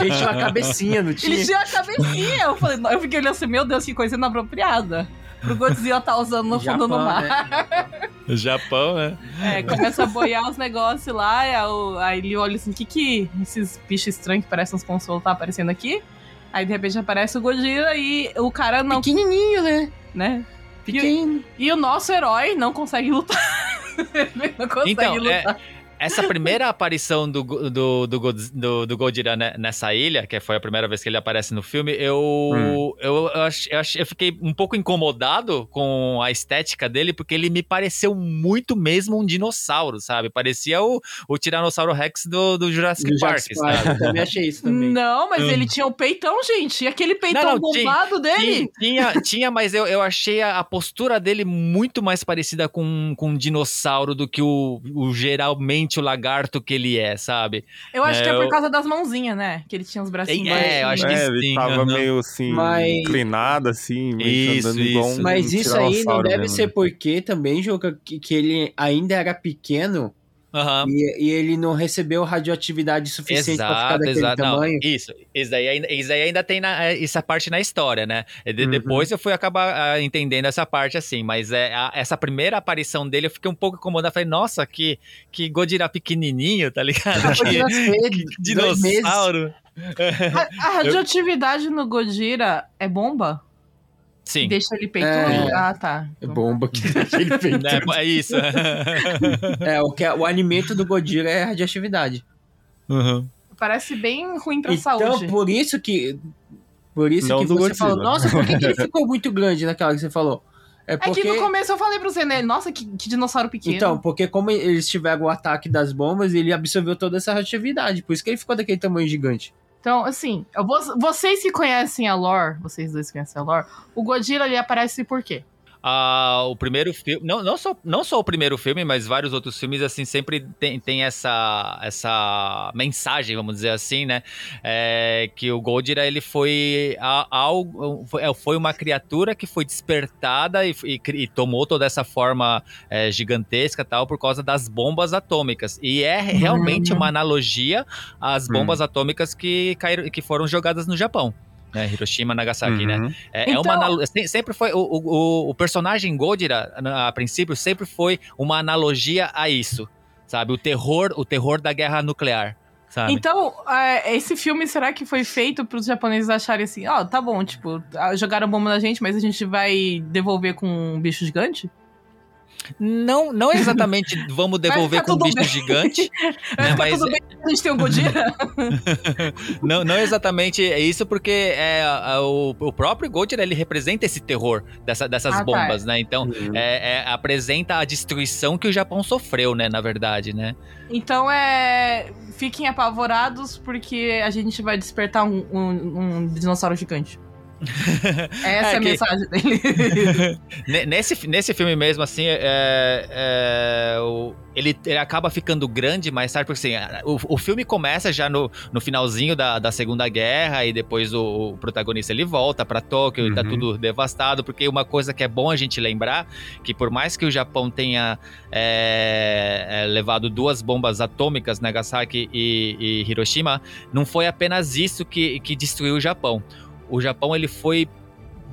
Ele tinha uma cabecinha, não tinha? Ele tinha a cabecinha. Eu, falei, eu fiquei olhando assim, meu Deus, que coisa inapropriada. Pro Godzilla tá usando no fundo do mar. né? Japão, né? É, começa a boiar os negócios lá, aí, o- aí ele olha assim, o que que esses bichos estranhos que parecem uns consolos tá aparecendo aqui? Aí de repente aparece o Godzilla e o cara não, Pequenininho, né? né? Pequeno. E o nosso herói não consegue lutar. Ele não consegue Então, lutar. Essa primeira aparição do, do, do, do, do Godzilla ne- nessa ilha, que foi a primeira vez que ele aparece no filme, eu, Hum. eu, eu, ach- eu, ach- eu fiquei um pouco incomodado com a estética dele, porque ele me pareceu muito mesmo um dinossauro, sabe? Parecia o, o Tiranossauro Rex do, do Jurassic Do Park, Jurassic Park, sabe? Eu também achei isso também. Não, mas Hum. ele tinha o peitão, gente. E aquele peitão Não, não, tinha- bombado dele. Tinha, tinha, mas eu, eu achei a, a postura dele muito mais parecida com, com um dinossauro do que o, o geralmente o lagarto que ele é, sabe? Eu acho É, que é por eu- causa das mãozinhas, né? Que ele tinha os bracinhos. É, eu acho que É, ele sim, tava aham. meio assim, Mas- inclinado assim, meio Isso, andando igual isso. um Mas isso aí não deve mesmo, ser né? porque também, Juca, que, que ele ainda era pequeno Aham. e, e ele não recebeu radioatividade suficiente pra ficar Exato, daquele exato. Não, tamanho. isso, isso aí, ainda, isso aí ainda tem na- é, essa parte na história, né? E de- Uhum. Depois eu fui acabar ah, entendendo essa parte assim, mas é, a- essa primeira aparição dele eu fiquei um pouco incomodado. Falei, nossa, que, que Godira pequenininho, tá ligado? Que, que dinossauro. A, a radioatividade no Godira é bomba? Sim. Deixa ele peitudo? É. Ah, tá. É bomba que deixa ele feito. É, é isso. É, o, que, é- o alimento do Godira é radioatividade. Uhum. Parece bem ruim pra Então, saúde. por isso que. Por isso Não que você Godzilla. falou, nossa, por que, que ele ficou muito grande naquela hora que você falou? É É que porque... no começo eu falei pro você, né? Nossa, que, que dinossauro pequeno. Então, porque como eles tiveram o ataque das bombas, ele absorveu toda essa radioatividade. Por isso que ele ficou daquele tamanho gigante. Então, assim, vou- vocês que conhecem a lore, vocês dois que conhecem a lore, o Godzilla ele aparece por quê? Ah, o primeiro filme, não, não, só, não só o primeiro filme, mas vários outros filmes, assim, sempre tem, tem essa, essa mensagem, vamos dizer assim, né? É, que o Godzilla, ele foi algo, foi, é, foi uma criatura que foi despertada e, e e tomou toda essa forma é, gigantesca tal por causa das bombas atômicas. E é realmente uma analogia às bombas atômicas que, caíram, que foram jogadas no Japão. Né, Hiroshima, Nagasaki, né? Uhum. É, é Então- uma analo- se- sempre foi o, o, o personagem Godira a, a princípio sempre foi uma analogia a isso, sabe? O terror, o terror da guerra nuclear, sabe? Então, é, esse filme, será que foi feito pros japoneses acharem assim, ó, tá bom, tipo, jogaram bomba na gente, mas a gente vai devolver com um bicho gigante? Não, não exatamente vamos devolver ficar com um bicho bem. gigante, Vai né, ficar mas tudo bem, a gente tem um Godzilla? não, não exatamente é isso porque é a- o, o próprio Godira ele representa esse terror dessa- dessas Ah, tá. bombas, né? Então Uhum. é- é- apresenta a destruição que o Japão sofreu, né? Na verdade, né? Então é. Fiquem apavorados porque a gente vai despertar um, um- um dinossauro gigante. Essa é, É a que- mensagem dele. Ne- Nesse, nesse filme mesmo, assim, é, é, o- ele, ele acaba ficando grande mais tarde, porque assim, o, o filme começa já no, no finalzinho da, da Segunda Guerra e depois o, o protagonista ele volta pra Tóquio e tá Uhum. tudo devastado, porque uma coisa que é bom a gente lembrar, que por mais que o Japão tenha é, é, levado duas bombas atômicas, Nagasaki e, e Hiroshima, não foi apenas isso que, que destruiu o Japão. O Japão ele foi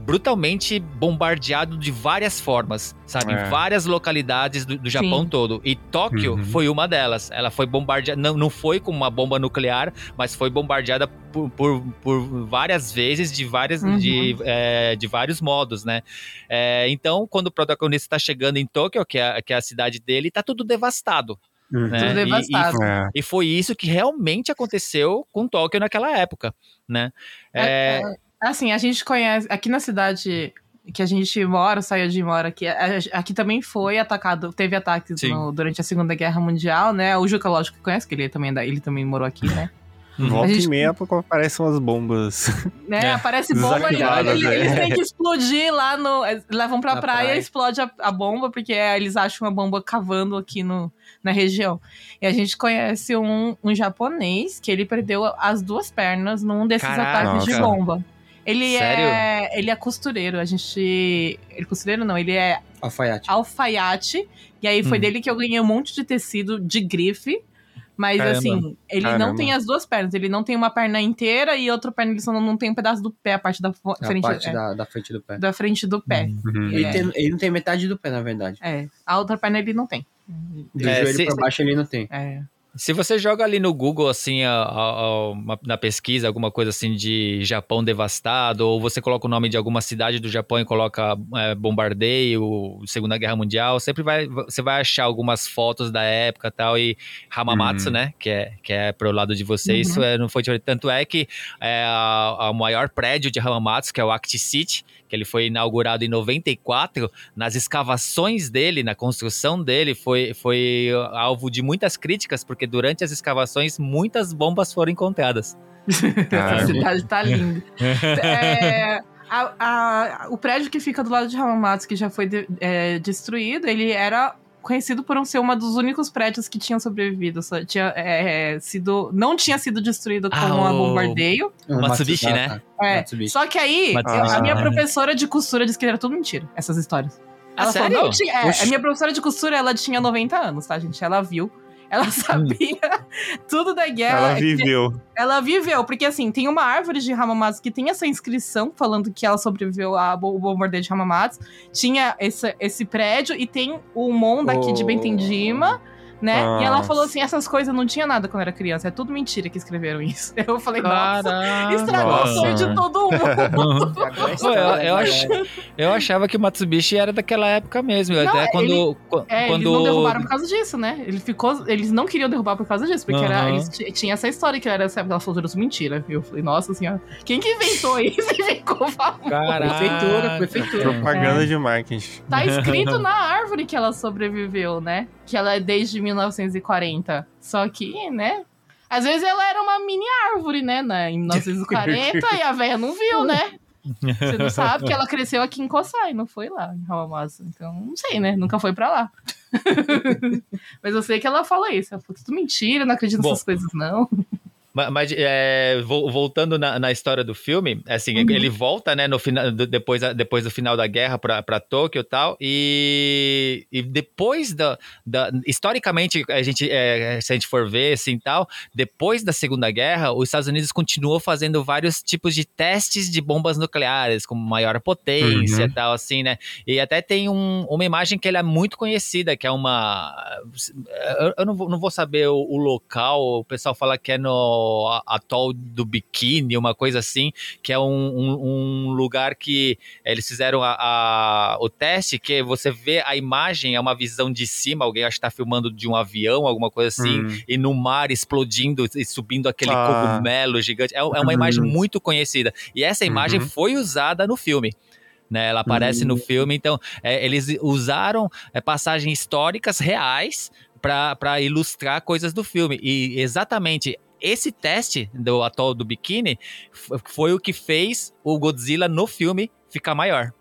brutalmente bombardeado de várias formas, sabe? É. Em várias localidades do, do Japão Sim. todo. E Tóquio Uhum. foi uma delas. Ela foi bombardeada, não, não foi com uma bomba nuclear, mas foi bombardeada por, por, por várias vezes, de, várias, Uhum. de, é, de vários modos, né? É, então, quando o protagonista está chegando em Tóquio, que é, que é a cidade dele, tá tudo devastado. Uhum. Né? Tudo E- e devastado. É. e foi isso que realmente aconteceu com Tóquio naquela época, né? É, Assim, a gente conhece. Aqui na cidade que a gente mora, o Sayajin mora aqui, aqui também foi atacado, teve ataques no- durante a Segunda Guerra Mundial, né? O Juca, lógico, que conhece, que ele também, é da- ele também morou aqui, né? Volta A gente- e meia aparecem umas bombas. né? É. Aparece bomba e Desativadas, ele- é. eles têm que explodir lá no. Levam pra Na praia, praia. e explode a, a bomba, porque é, eles acham a bomba cavando aqui no, na região. E a gente conhece um, um japonês que ele perdeu as duas pernas num desses Caraca. ataques de bomba. Ele Sério? é. Ele é costureiro. A gente. Ele é costureiro não, ele é Alfaiate. alfaiate. E aí foi Hum. dele que eu ganhei um monte de tecido de grife. Mas Caramba. assim, ele não Caramba. tem as duas pernas. Ele não tem uma perna inteira e outra perna ele só não tem um pedaço do pé, a parte da A frente, parte é, da, da frente do pé. da frente do pé. Uhum. Ele, É. tem- ele não tem metade do pé, na verdade. É. A outra perna ele não tem. Do É, joelho se- pra baixo ele não tem. É. Se você joga ali no Google, assim, a- a- uma- na pesquisa, alguma coisa assim de Japão devastado, ou você coloca o nome de alguma cidade do Japão e coloca é, bombardeio, Segunda Guerra Mundial, sempre vai, você vai achar algumas fotos da época e tal, e Hamamatsu, Uhum. né, que é, que é pro lado de você, Uhum. isso é, não foi diferente. Tanto é que é, a maior prédio de Hamamatsu, que é o Act City, que ele foi inaugurado em 94, nas escavações dele, na construção dele, foi, foi alvo de muitas críticas, porque durante as escavações muitas bombas foram encontradas. Essa cidade tá linda. É, a- a- o prédio que fica do lado de Hamamatsu, que já foi de- é, destruído, ele era conhecido por um ser um dos únicos prédios que tinham sobrevivido. Só tinha é, sido, não tinha sido destruído com Ah, um o- bombardeio. O Matsubishi, Matsu- né? ah, tá. É, Matsubishi. Só que aí, Matsubishi. a minha Ah. professora de costura disse que era tudo mentira, essas histórias. Ah, Ela falou, sério? não tinha. É, a minha professora de costura, ela tinha 90 anos, tá, gente? Ela viu. Ela sabia tudo da guerra. Ela viveu. ela viveu, porque assim, tem uma árvore de Hamamatsu que tem essa inscrição falando que ela sobreviveu ao bo- bombardeio de Hamamatsu. Tinha esse, esse prédio e tem o Mon daqui de Oh. Bentendima, né? E ela Nossa. falou assim: essas coisas não tinha nada quando era criança, é tudo mentira que escreveram isso. Eu falei, nossa, Caraca! estragou o Nossa. sonho de todo Pô, eu, eu, ach- eu achava que o Matsubishi era daquela época mesmo. Não, até quando. ele- É, quando... eles não derrubaram por causa disso, né? Ele ficou, eles não queriam derrubar por causa disso, porque era, Aham. eles tinha essa história que era essa aquela fotos mentira. Eu falei, nossa senhora, quem que inventou isso e ficou famoso? Caraca. Prefeitura, prefeitura. Propaganda de marketing. Tá escrito na árvore que ela sobreviveu, né? Que ela é desde 1940. Só que, né? Às vezes ela era uma mini árvore, né? Na, em 1940 e a velha não viu, né? Você não sabe que ela cresceu aqui em Kosai, não foi lá em Hamamatsu. Então, não sei, né? Nunca foi pra lá. Mas eu sei que ela fala isso. Ela falou, tudo mentira, não acredito Bom. nessas coisas, não. Ma- Mas, é, vo- voltando na, na história do filme, assim, Uhum. ele volta, né, no final, depois, depois do final da guerra pra, pra Tóquio e tal, e, e depois da, da- historicamente, a gente, é, se a gente for ver, assim, tal, depois da Segunda Guerra, os Estados Unidos continuou fazendo vários tipos de testes de bombas nucleares, com maior potência e tal, assim, né, e até tem um- uma imagem que ela é muito conhecida, que é uma, eu, eu não, vou, não vou saber o, o local, o pessoal fala que é no atol do Biquíni, uma coisa assim, que é um, um- um lugar que eles fizeram a- a- o teste, que você vê a imagem, é uma visão de cima, alguém acho que está filmando de um avião, alguma coisa assim, Hum. e no mar explodindo e subindo aquele Ah. cogumelo gigante. É, é uma imagem muito conhecida. E essa imagem Uhum. foi usada no filme. Né, ela aparece no filme, então é, eles usaram é, passagens históricas reais para ilustrar coisas do filme. E exatamente esse teste do atol do biquíni foi o que fez o Godzilla no filme ficar maior.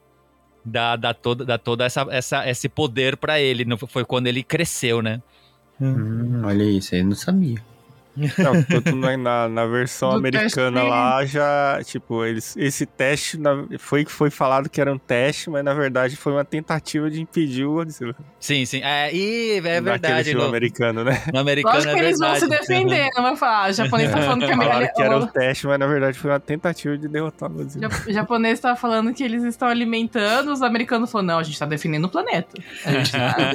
Dá, dá toda, dá toda essa, essa, esse poder para ele. Foi quando ele cresceu, né? Hum, olha isso, eu não sabia. Não, tanto na, na, na versão Do americana lá já, tipo, eles, esse teste na- foi que foi falado que era um teste, mas na verdade foi uma tentativa de impedir o Godzilla. Sim, sim. É, e é Naquele verdade. filme No, americano, né? no americano Lógico que é eles vão verdade. se defender, não vai falar. Ah, o japonês tá falando que a Falaram que era um o teste, mas na verdade foi uma tentativa de derrotar o Godzilla. o japonês tá falando que eles estão alimentando, os americanos falam, não, a gente tá defendendo o planeta. Tá-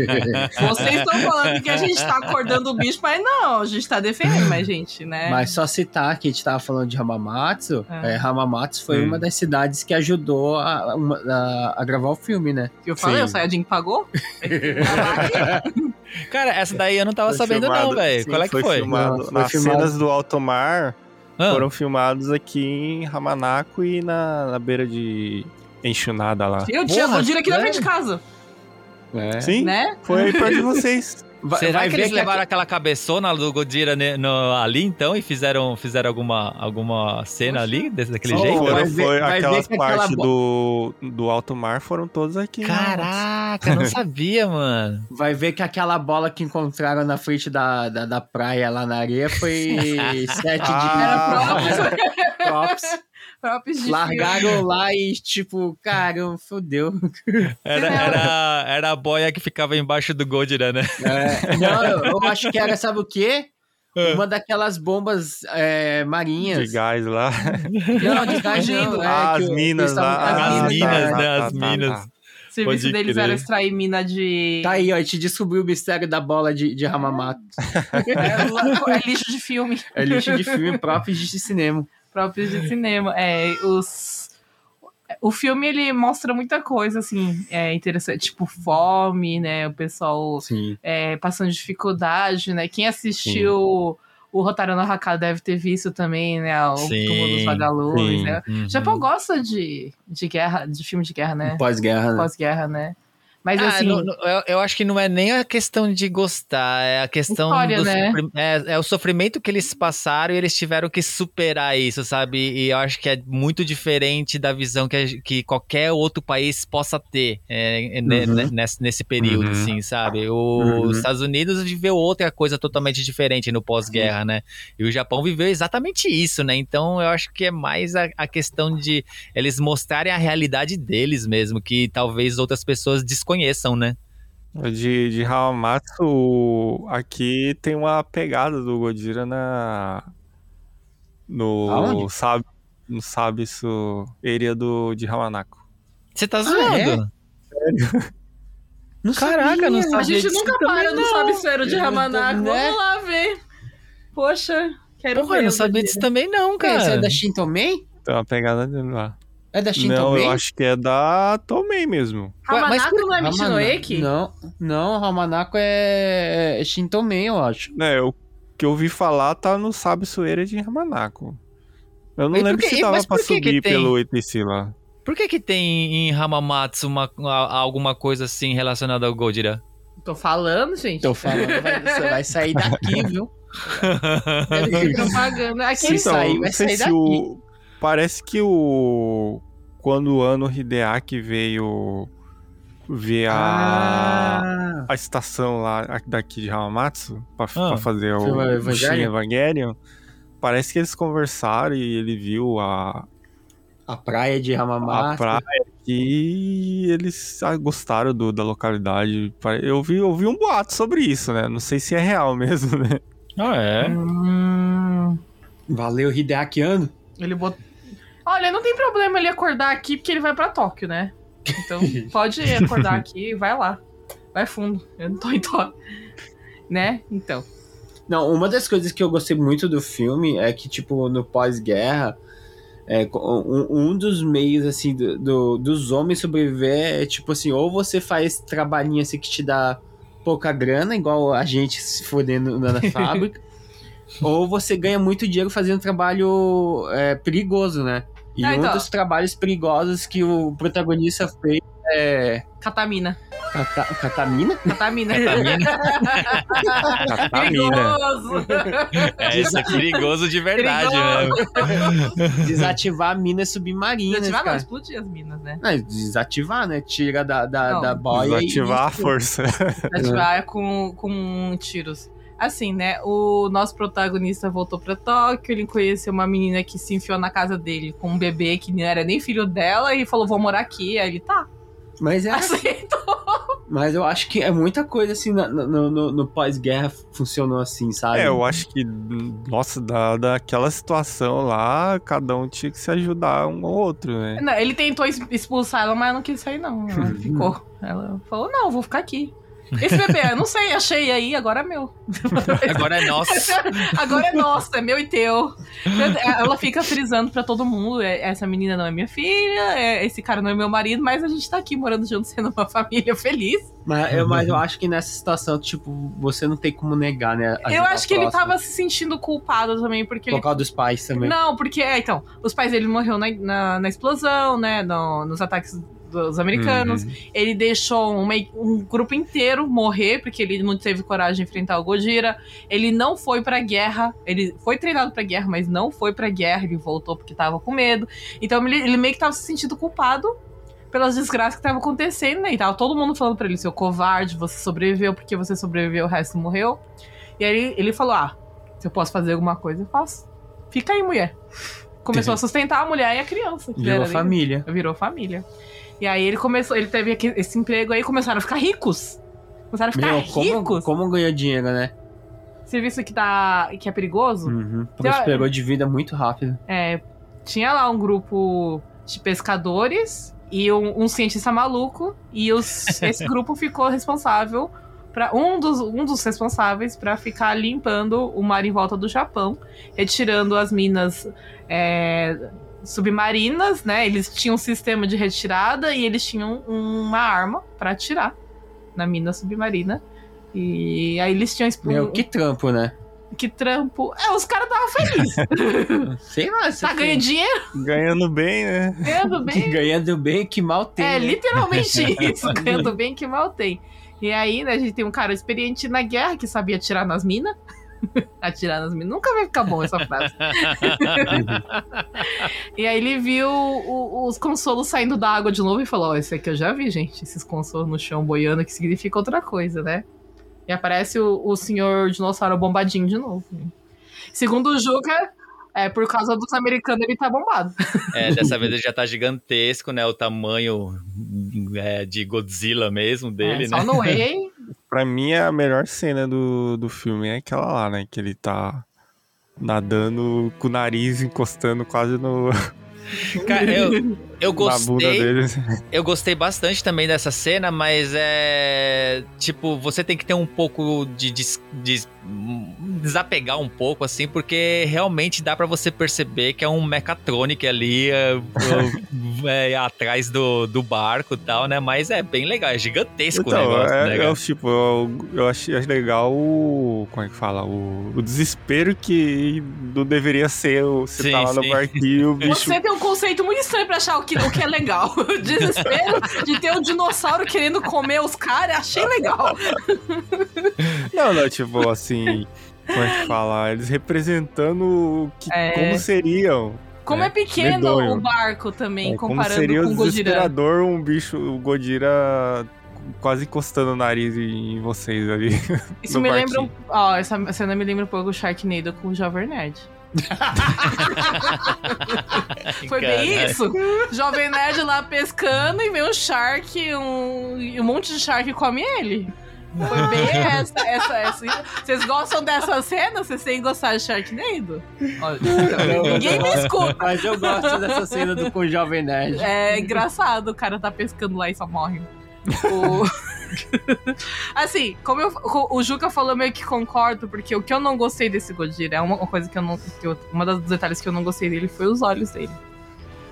Vocês estão falando que a gente tá acordando o bicho, mas não, a gente tá defendendo, mas gente, né? Mas só citar que a gente tava falando de Hamamatsu, É. é, Hamamatsu foi Hum. uma das cidades que ajudou a, a- a gravar o filme, né? Eu falei, Sim. o Sayajin pagou? Cara, essa daí eu não tava Foi sabendo, não, filmado- velho. sim, Qual é que foi? filmado- Não, foi nas filmado. cenas do alto mar Ah, foram filmados aqui em Ramanako e na, na beira de Enchunada lá. Eu tinha Porra, Godzilla aqui na frente de casa, É. Sim, né? foi aí perto de vocês. Vai, Será vai que eles que levaram aquela cabeçona do Godzilla ne- no- ali então e fizeram, fizeram alguma, alguma cena ali desse, daquele Oh, jeito? Foram, foi aquelas que aquela partes bo- do, do alto mar foram todas aqui. né? Caraca, eu não sabia, mano. Vai ver que aquela bola que encontraram na frente da, da, da praia lá na areia foi set de Ah. props. Próprios de filme. Largaram lá e, tipo, cara, fodeu. Era, era, era a boia que ficava embaixo do Godzilla, né? É, não, eu, eu acho que era, sabe o quê? É. Uma daquelas bombas é, marinhas. De gás lá. Não, de gás não. É, Ah, as minas lá. As As Ah, minas, tá, né? tá, As tá, minas. tá. O serviço Pode deles crer. era extrair mina de. Tá aí, ó, a gente descobriu o mistério da bola de, de Hamamatsu. É, é lixo de filme. É lixo de filme próprio de cinema. Próprios de cinema. É, os... O filme, ele mostra muita coisa, assim, é interessante. Tipo, fome, né? O pessoal Sim. é, passando dificuldade, né? Quem assistiu o Rotário no Haka deve ter visto também, né? O Sim, Túmulo dos Vagalumes, sim. né? Uhum. O Japão gosta de, de guerra, de filme de guerra, né? Pós-guerra, né? Pós-guerra, né? Mas Ah, assim, não- não- eu, eu acho que não é nem a questão de gostar, é a questão História, do né? é, é o sofrimento que eles passaram e eles tiveram que superar isso, sabe? E eu acho que é muito diferente da visão que, a- que qualquer outro país possa ter é, ne- Uhum. ne- nesse, nesse período, Uhum. assim, sabe? O- Uhum. Os Estados Unidos viveu outra coisa totalmente diferente no pós-guerra, né? E o Japão viveu exatamente isso, né? Então eu acho que é mais a, a questão de eles mostrarem a realidade deles mesmo, que talvez outras pessoas desconheçam, né? De, de Hamamatsu, aqui tem uma pegada do Godzilla na. No. Aonde? Sabe, no Sabisu area do, de Hamanako. Você tá é? zoando? Não Caraca, sabia. não a sabia gente disso nunca para no não. Sabe Esfero de Eu não Ramanako. né? Vamos lá ver. Poxa, quero Porra, eu ver. não o sabia disso também não, Cara, Esse é da Shinto Man? Tem uma pegada dele lá. É da Não, Shintomei? eu acho que é da Tomei mesmo. Ué, mas Hamanako por- não é Michinoeki? Não, não, Hamanako é, é Shintomei, eu acho. É, o que eu ouvi falar tá no Sabe Sueira de Ramanako. Eu não E lembro que- se dava mas pra subir pelo ETC lá. Por que que tem em Hamamatsu uma, a- alguma coisa assim relacionada ao Godira? Tô falando, gente. Tô falando, vai, você vai sair daqui, viu? Propaganda. Aquele Sim, sair, vai não sair se o... Parece que o... Quando o Ano Hideaki veio ver a... Ah, a estação lá daqui de Hamamatsu pra, Ah, pra fazer o o, Evangelion? Shin Evangelion, parece que eles conversaram e ele viu a, a praia de a Hamamatsu. praia e eles ah, gostaram do, da localidade. Eu vi, eu vi um boato sobre isso, né? Não sei se é real mesmo, né? Ah, é? Hum, Valeu, Hideakiano. ele botou. Olha, não tem problema ele acordar aqui porque ele vai pra Tóquio, né? Então pode acordar aqui e vai lá. Vai fundo. Eu não tô em Tóquio. Né? Então. Não, uma das coisas que eu gostei muito do filme é que, tipo, no pós-guerra, é, um, um dos meios, assim, do, do- dos homens sobreviver é, tipo assim, ou você faz trabalhinho, assim, que te dá pouca grana, igual a gente se fodendo na fábrica, ou você ganha muito dinheiro fazendo trabalho é, perigoso, né? E Ah, um então. dos trabalhos perigosos que o protagonista fez é... Catamina. Cata- Catamina? Catamina. Catamina. Perigoso. É, isso é perigoso de verdade mesmo. Desativar a mina submarina, Desativar não, cara. explodir as minas, né? Não, desativar, né? Tira da, da, Não. da boia Desativar a e... força. Desativar é com, com tiros. Assim, né? O nosso protagonista voltou pra Tóquio, ele conheceu uma menina que se enfiou na casa dele com um bebê que não era nem filho dela e falou: vou morar aqui. Aí ele tá. Mas, é, Aceitou. mas eu acho que é muita coisa assim no, no, no- no pós-guerra funcionou assim, sabe? É, eu acho que, nossa, da, daquela situação lá, cada um tinha que se ajudar um ao outro, né? Não, ele tentou expulsar ela, mas ela não quis sair, não. Ela ficou. Ela falou: não, vou ficar aqui. Esse bebê, eu não sei, achei aí, agora é meu. Agora é nosso. Agora é nosso, é meu e teu. Ela fica frisando pra todo mundo: é- essa menina não é minha filha, é- esse cara não é meu marido, mas a gente tá aqui morando junto, sendo uma família feliz. Mas, eu, mas eu acho que nessa situação, tipo, você não tem como negar, né? Eu acho que o ele tava se sentindo culpado também, porque Por ele. causa dos pais também. Não, porque, é, então, os pais dele morreram na, na, na explosão, né? no- nos ataques dos americanos. Uhum. Ele deixou uma- um grupo inteiro morrer, porque ele não teve coragem de enfrentar o Gojira. Ele não foi pra guerra. Ele foi treinado pra guerra, mas não foi pra guerra. Ele voltou porque tava com medo. Então ele, ele meio que tava se sentindo culpado pelas desgraças que estavam acontecendo, né? E tava todo mundo falando pra ele, seu covarde, você sobreviveu porque você sobreviveu, o resto morreu. E aí ele, falou: Ah, se eu posso fazer alguma coisa, eu faço. Fica aí, mulher. Começou a sustentar a mulher e a criança. Virou dele. família. Virou família. E aí ele começou, ele teve esse emprego aí e começaram a ficar ricos. Começaram a ficar Meu, como, ricos. como ganhou dinheiro, né? Serviço que, tá, que é perigoso. Uhum. Tem a- Prosperou de vida muito rápido. É, tinha lá um grupo de pescadores e um, um cientista maluco. E os- esse grupo ficou responsável para um dos, um dos responsáveis para ficar limpando o mar em volta do Japão, retirando as minas é, submarinas, né? Eles tinham um sistema de retirada e eles tinham uma arma para atirar na mina submarina. E aí eles tinham expo- Meu, que trampo, né? que trampo. É, os caras estavam felizes. Sei lá. se tá ganhando dinheiro, Ganhando bem, né? ganhando bem. Ganhando bem, que mal tem. É né? literalmente isso, ganhando bem que mal tem. E aí, né, a gente tem um cara experiente na guerra que sabia atirar nas minas. atirar nas minas. Nunca vai ficar bom essa frase. e aí ele viu o- os consolos saindo da água de novo e falou: Ó, esse aqui eu já vi, gente. Esses consolos no chão boiando, que significa outra coisa, né? E aparece o, o senhor dinossauro bombadinho de novo. Segundo o Juca, é por causa dos americanos ele tá bombado. É, dessa vez ele já tá gigantesco, né? O tamanho é, de Godzilla mesmo dele, é, né? só no Way. Pra mim, a melhor cena do, do filme é aquela lá, né? Que ele tá nadando com o nariz encostando quase no, Cara, eu, eu Na bunda gostei. deles. Eu gostei bastante também dessa cena, mas é. Tipo, você tem que ter um pouco de. des- de- desapegar um pouco, assim, porque realmente dá pra você perceber que é um mechatronic ali é, o- é, atrás do, do barco e tal, né? Mas é bem legal, é gigantesco o Então, negócio, é, né? é o tipo, eu, eu achei legal o. Como é que fala? O, o desespero que não deveria ser o- você Sim, tá lá no sim. barquinho e o bicho. Você tem um conceito muito estranho pra achar o que, o que é legal. O desespero de ter um dinossauro querendo comer os caras, achei legal. Não, não, tipo assim. Como é que fala? Eles representando que, É. como seriam. Como é, É, pequeno medonho. o barco também, É, como comparando seria com o desesperador um bicho, o Godira quase encostando o nariz em vocês ali. Isso me lembra. barquinho. Ó, essa cena me lembra um pouco o Sharknado com o Jovem Nerd. Foi bem isso. Jovem Nerd lá pescando e vem um Shark, um, um monte de Shark come ele. Foi bem essa, essa, essa. Vocês gostam dessa cena? Vocês têm gostado de Sharknado? Olha, Ninguém me escuta. Mas eu gosto dessa cena do com o Jovem Nerd. É engraçado, o cara tá pescando lá e só morre. O- assim, como eu- o Juca falou, eu meio que concordo, porque o que eu não gostei desse Godira é uma coisa que eu não. Que eu, uma das detalhes que eu não gostei dele foi os olhos dele.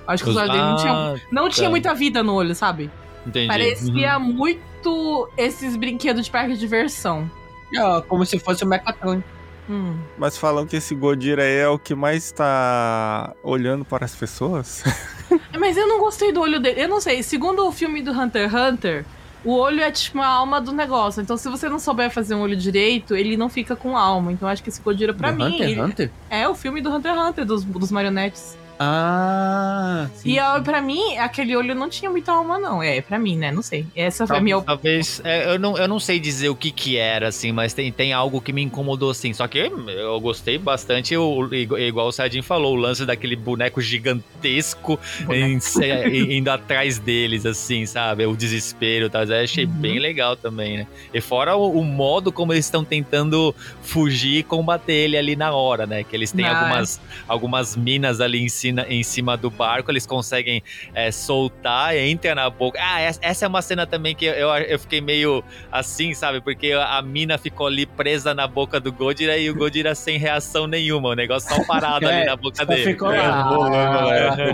Acho que os, Os- olhos dele não tinham, não tinha tá. muita vida no olho, sabe? entendi. Parecia muito esses brinquedos de parque de diversão. É, como se fosse o Mechatronic. Hum. Mas falam que esse Godira aí é o que mais tá olhando para as pessoas. Mas eu não gostei do olho dele. Eu não sei, segundo o filme do Hunter x Hunter, o olho é tipo a alma do negócio. Então, se você não souber fazer um olho direito, ele não fica com alma. Então, acho que esse Godira, pra Do mim, Hunter ele- Hunter? é o filme do Hunter x Hunter, dos, dos marionetes. Ah, sim. E ó, pra mim, aquele olho não tinha muita alma, não. É, pra mim, né? Não sei. Essa foi a minha. Talvez. é, eu, não, eu não sei dizer o que que era, assim, mas tem, tem algo que me incomodou, assim. Só que eu gostei bastante, o, igual o Sardinho falou, o lance daquele boneco gigantesco em- é, indo atrás deles, assim, sabe? O desespero, tá? Eu achei Uhum. bem legal também, né? E fora o, o modo como eles estão tentando fugir e combater ele ali na hora, né? Que eles têm algumas, algumas minas ali em cima, em cima do barco, eles conseguem é, soltar, entra na boca. Ah, essa, é uma cena também que eu, eu fiquei meio assim, sabe? Porque a mina ficou ali presa na boca do Godira e o Godira sem reação nenhuma, o negócio só parado ali É, na boca só dele. ficou É, lá.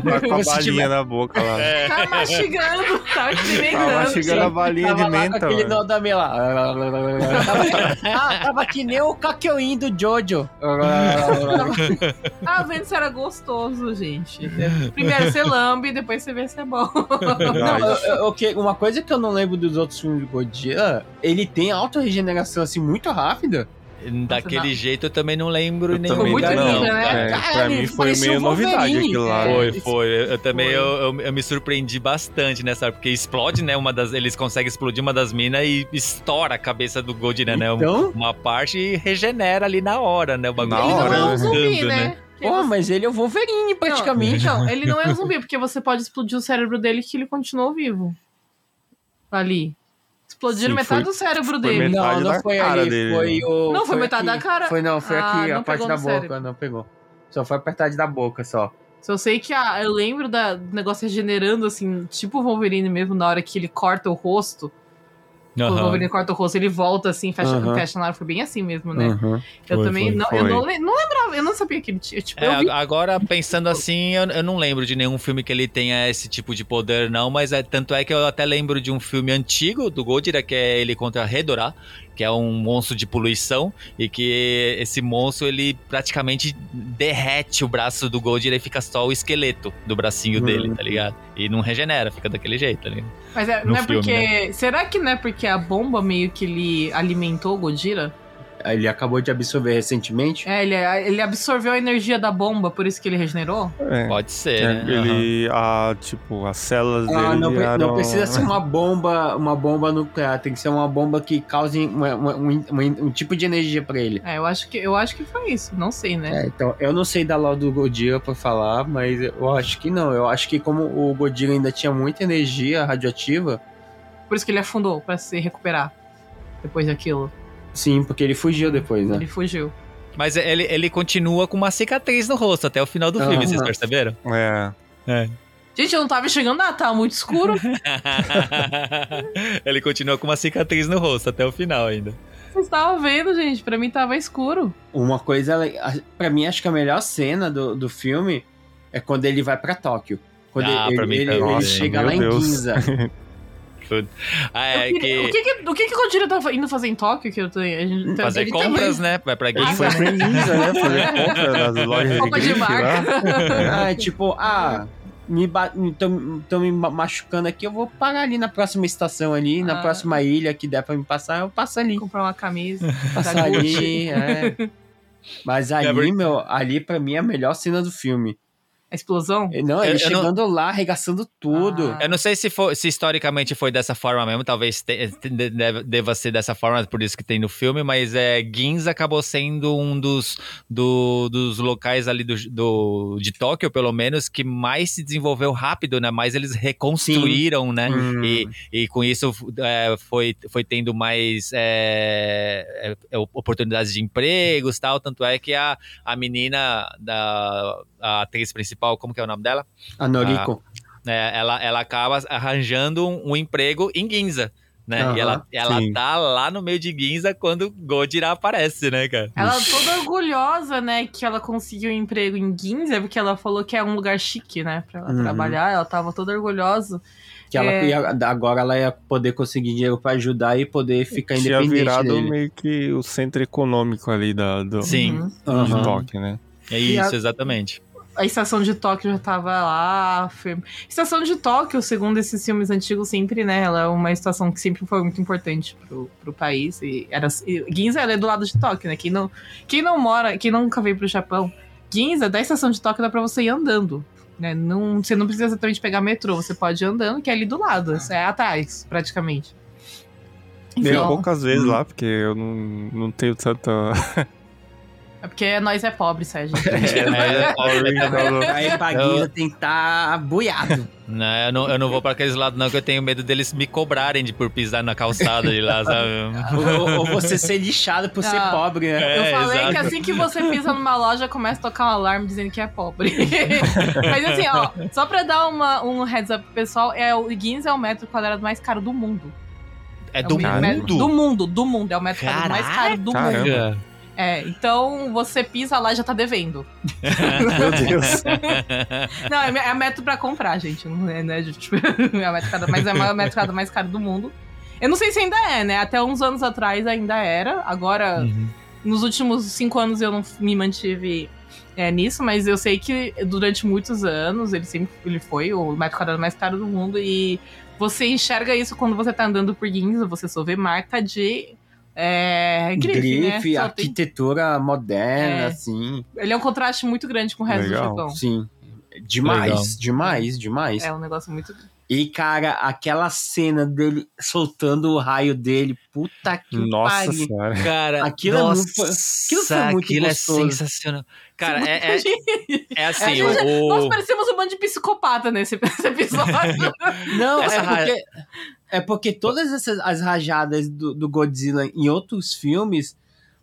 tá com a balinha na boca lá. É. Tá mastigando, tá Tá experimentando. mastigando a balinha Tava de menta, aquele mano. nó da minha lá. Tava- ah, tava que nem o Kakyoin do Jojo. Ah, vendo se era gostoso, gente. Primeiro você lambe, depois você vê se é bom. Não, eu- eu- eu que- uma coisa que eu não lembro dos outros filmes do Godzilla, ele tem auto-regeneração assim muito rápida. Daquele jeito eu também não lembro Eu nenhum. também muito não. linda, né? É, Cara, pra mim foi meio novidade aquilo lá. É. Foi, foi. Eu, eu também Foi. Eu, eu, eu me surpreendi bastante nessa hora, porque explode, né? Uma das, eles conseguem explodir uma das minas e estoura a cabeça do Godira, né? Então? Uma parte e regenera ali na hora, né? O bagulho Na ele hora, não é um né? zumbi, Andando, né? Pô, você- mas ele é o Wolverine praticamente. Não, então, ele não é um zumbi, porque você pode explodir o cérebro dele que ele continuou vivo. Ali. Explodiram Sim, metade foi- do cérebro foi dele. Não, não da foi cara ali, dele. foi o. Não, foi metade aqui. da cara? Foi não, foi Ah, aqui, não a parte da boca, cérebro. não pegou. Só foi a metade da boca só. Só sei que ah, eu lembro da, do negócio regenerando, assim, tipo o Wolverine mesmo, na hora que ele corta o rosto. O Aham. Wolverine corta o rosto, ele volta assim, fecha, Aham. fecha na hora. Foi bem assim mesmo, né? Uhum. Eu Foi, também foi, não, foi. eu não, não lembrava, eu não sabia que ele tinha. Tipo, É, vi. agora, pensando assim, eu, eu não lembro de nenhum filme que ele tenha esse tipo de poder, não, mas é, tanto é que eu até lembro de um filme antigo do Godira, que é ele contra Redora, que é um monstro de poluição, e que esse monstro, ele praticamente derrete o braço do Godira e fica só o esqueleto do bracinho Uhum. dele, tá ligado? E não regenera, fica daquele jeito, tá ligado? Mas é, no não é filme, porque. Será que não é porque a bomba meio que ele alimentou o Godira? Ele acabou de absorver recentemente. É, ele, ele absorveu a energia da bomba, por isso que ele regenerou? É. Pode ser, É, né? Ele, a, tipo, as células Ah, dele não, viraram... não precisa ser uma bomba, uma bomba nuclear, tem que ser uma bomba que cause uma- uma- um, um- tipo de energia pra ele. É, eu acho que, eu acho que foi isso. Não sei, né? É, então, eu não sei da lore do Godzilla pra falar, mas eu acho que não. Eu acho que como o Godzilla ainda tinha muita energia radioativa, Por isso que ele afundou, pra se recuperar. Depois daquilo. Sim, porque ele fugiu depois, né? Ele fugiu. Mas ele, ele continua com uma cicatriz no rosto até o final do filme, Aham. vocês perceberam? É, É. Gente, eu não tava enxergando nada, tava muito escuro. Ele continua com uma cicatriz no rosto até o final ainda. Vocês estavam vendo, gente. Pra mim tava escuro. Uma coisa, pra mim, acho que a melhor cena do, do filme é quando ele vai pra Tóquio. Quando Ah, ele, pra mim ele, também. ele Nossa, chega lá em Deus. Ginza. Ah, é queria- que O que que, o que que o Godira tá indo fazer em Tóquio? Que eu tô, a gente, tá- fazer ele compras, também- né? Vai pra Ele Ah, Ginza. foi Foi pra Ginza, né? Fazer compra nas lojas de Roupa de marca. Ah, tipo, ah, me ba- tão, tão me ma- machucando aqui, eu vou parar ali na próxima estação ali, na Ah. próxima ilha que der pra me passar, eu passo ali. Comprar uma camisa. Passar ali, é. Mas ali, porque- meu, ali pra mim é a melhor cena do filme. A explosão? Não, Eu- ele eu não- chegando lá, arregaçando tudo. Ah. Eu não sei se, foi, se historicamente foi dessa forma mesmo, talvez te- te- deve- deva ser dessa forma, por isso que tem no filme, mas é, Ginza acabou sendo um dos, do- dos locais ali do, do- de Tóquio, pelo menos, que mais se desenvolveu rápido, né? Mais eles reconstruíram, né? Hum. E, e com isso é, foi, foi tendo mais é, é, oportunidades de empregos tal. Tanto é que a, a menina da a atriz principal, como que é o nome dela? A Noriko. É, ela, ela acaba arranjando um, um emprego em Ginza. Né? Aham, e ela, ela sim. tá lá no meio de Ginza quando Godira aparece, né, cara? Ela toda orgulhosa, né, que ela conseguiu um emprego em Ginza, porque ela falou que é um lugar chique, né, pra ela Uhum. trabalhar. Ela tava toda orgulhosa. Que ela É. ia- agora ela ia poder conseguir dinheiro pra ajudar e poder ficar Tinha independente virado dele. meio que o centro econômico ali da, do, Sim, Uhum. de Aham. Tóquio, né? é isso, a- exatamente. A estação de Tóquio já tava lá. Firme. Estação de Tóquio, segundo esses filmes antigos, sempre, né? Ela é uma estação que sempre foi muito importante pro, pro país. E era, e Ginza ela é do lado de Tóquio, né? Quem não, quem não mora, quem nunca veio pro Japão, Ginza, da estação de Tóquio dá pra você ir andando. Né? Não, você não precisa exatamente pegar metrô, você pode ir andando, que é ali do lado. isso É atrás, praticamente. Então, poucas vezes Hum. lá, porque eu não, não tenho tanta. É porque nós é pobre, Sérgio. Aí pra Guinza tem que estar boiado. Não, eu, não, eu não vou pra aqueles lados, não, que eu tenho medo deles me cobrarem de por pisar na calçada de lá, sabe? ou, ou você ser lixado por ser Ah. pobre, né? Eu É, falei exato. que assim que você pisa numa loja, começa a tocar um alarme dizendo que é pobre. Mas assim, ó, só pra dar uma, um heads up pro pessoal, é, o Ginza é o metro quadrado mais caro do mundo. É É do metro- mundo? Do mundo, do mundo. É o metro quadrado mais caro do Caramba. mundo. É, então você pisa lá e já tá devendo. Meu Deus. Não, é, é metro pra comprar, gente. Não é, né? Tipo, é metro quadrado, mas é metro quadrado mais caro do mundo. Eu não sei se ainda é, né? Até uns anos atrás ainda era. Agora, Uhum. nos últimos cinco anos eu não me mantive é, nisso, mas eu sei que durante muitos anos ele sempre ele foi o metro quadrado mais caro do mundo e você enxerga isso quando você tá andando por Ginza, você só vê marca de é, grife, Grife, né? Só tem- arquitetura moderna, É. assim. Ele é um contraste muito grande com o resto Legal. do Japão. Sim. Demais, Legal. demais, demais. É um negócio muito. E, cara, aquela cena dele soltando o raio dele, puta que Nossa pariu. senhora. Cara, Aquilo é nossa, muito- aquilo foi muito aquilo é gostoso. sensacional. Cara, é, é, é assim, gente- o... Nós parecemos um bando de psicopata nesse, nesse episódio. Não, Essa é ra- porque, é porque todas essas as rajadas do, do Godzilla em outros filmes,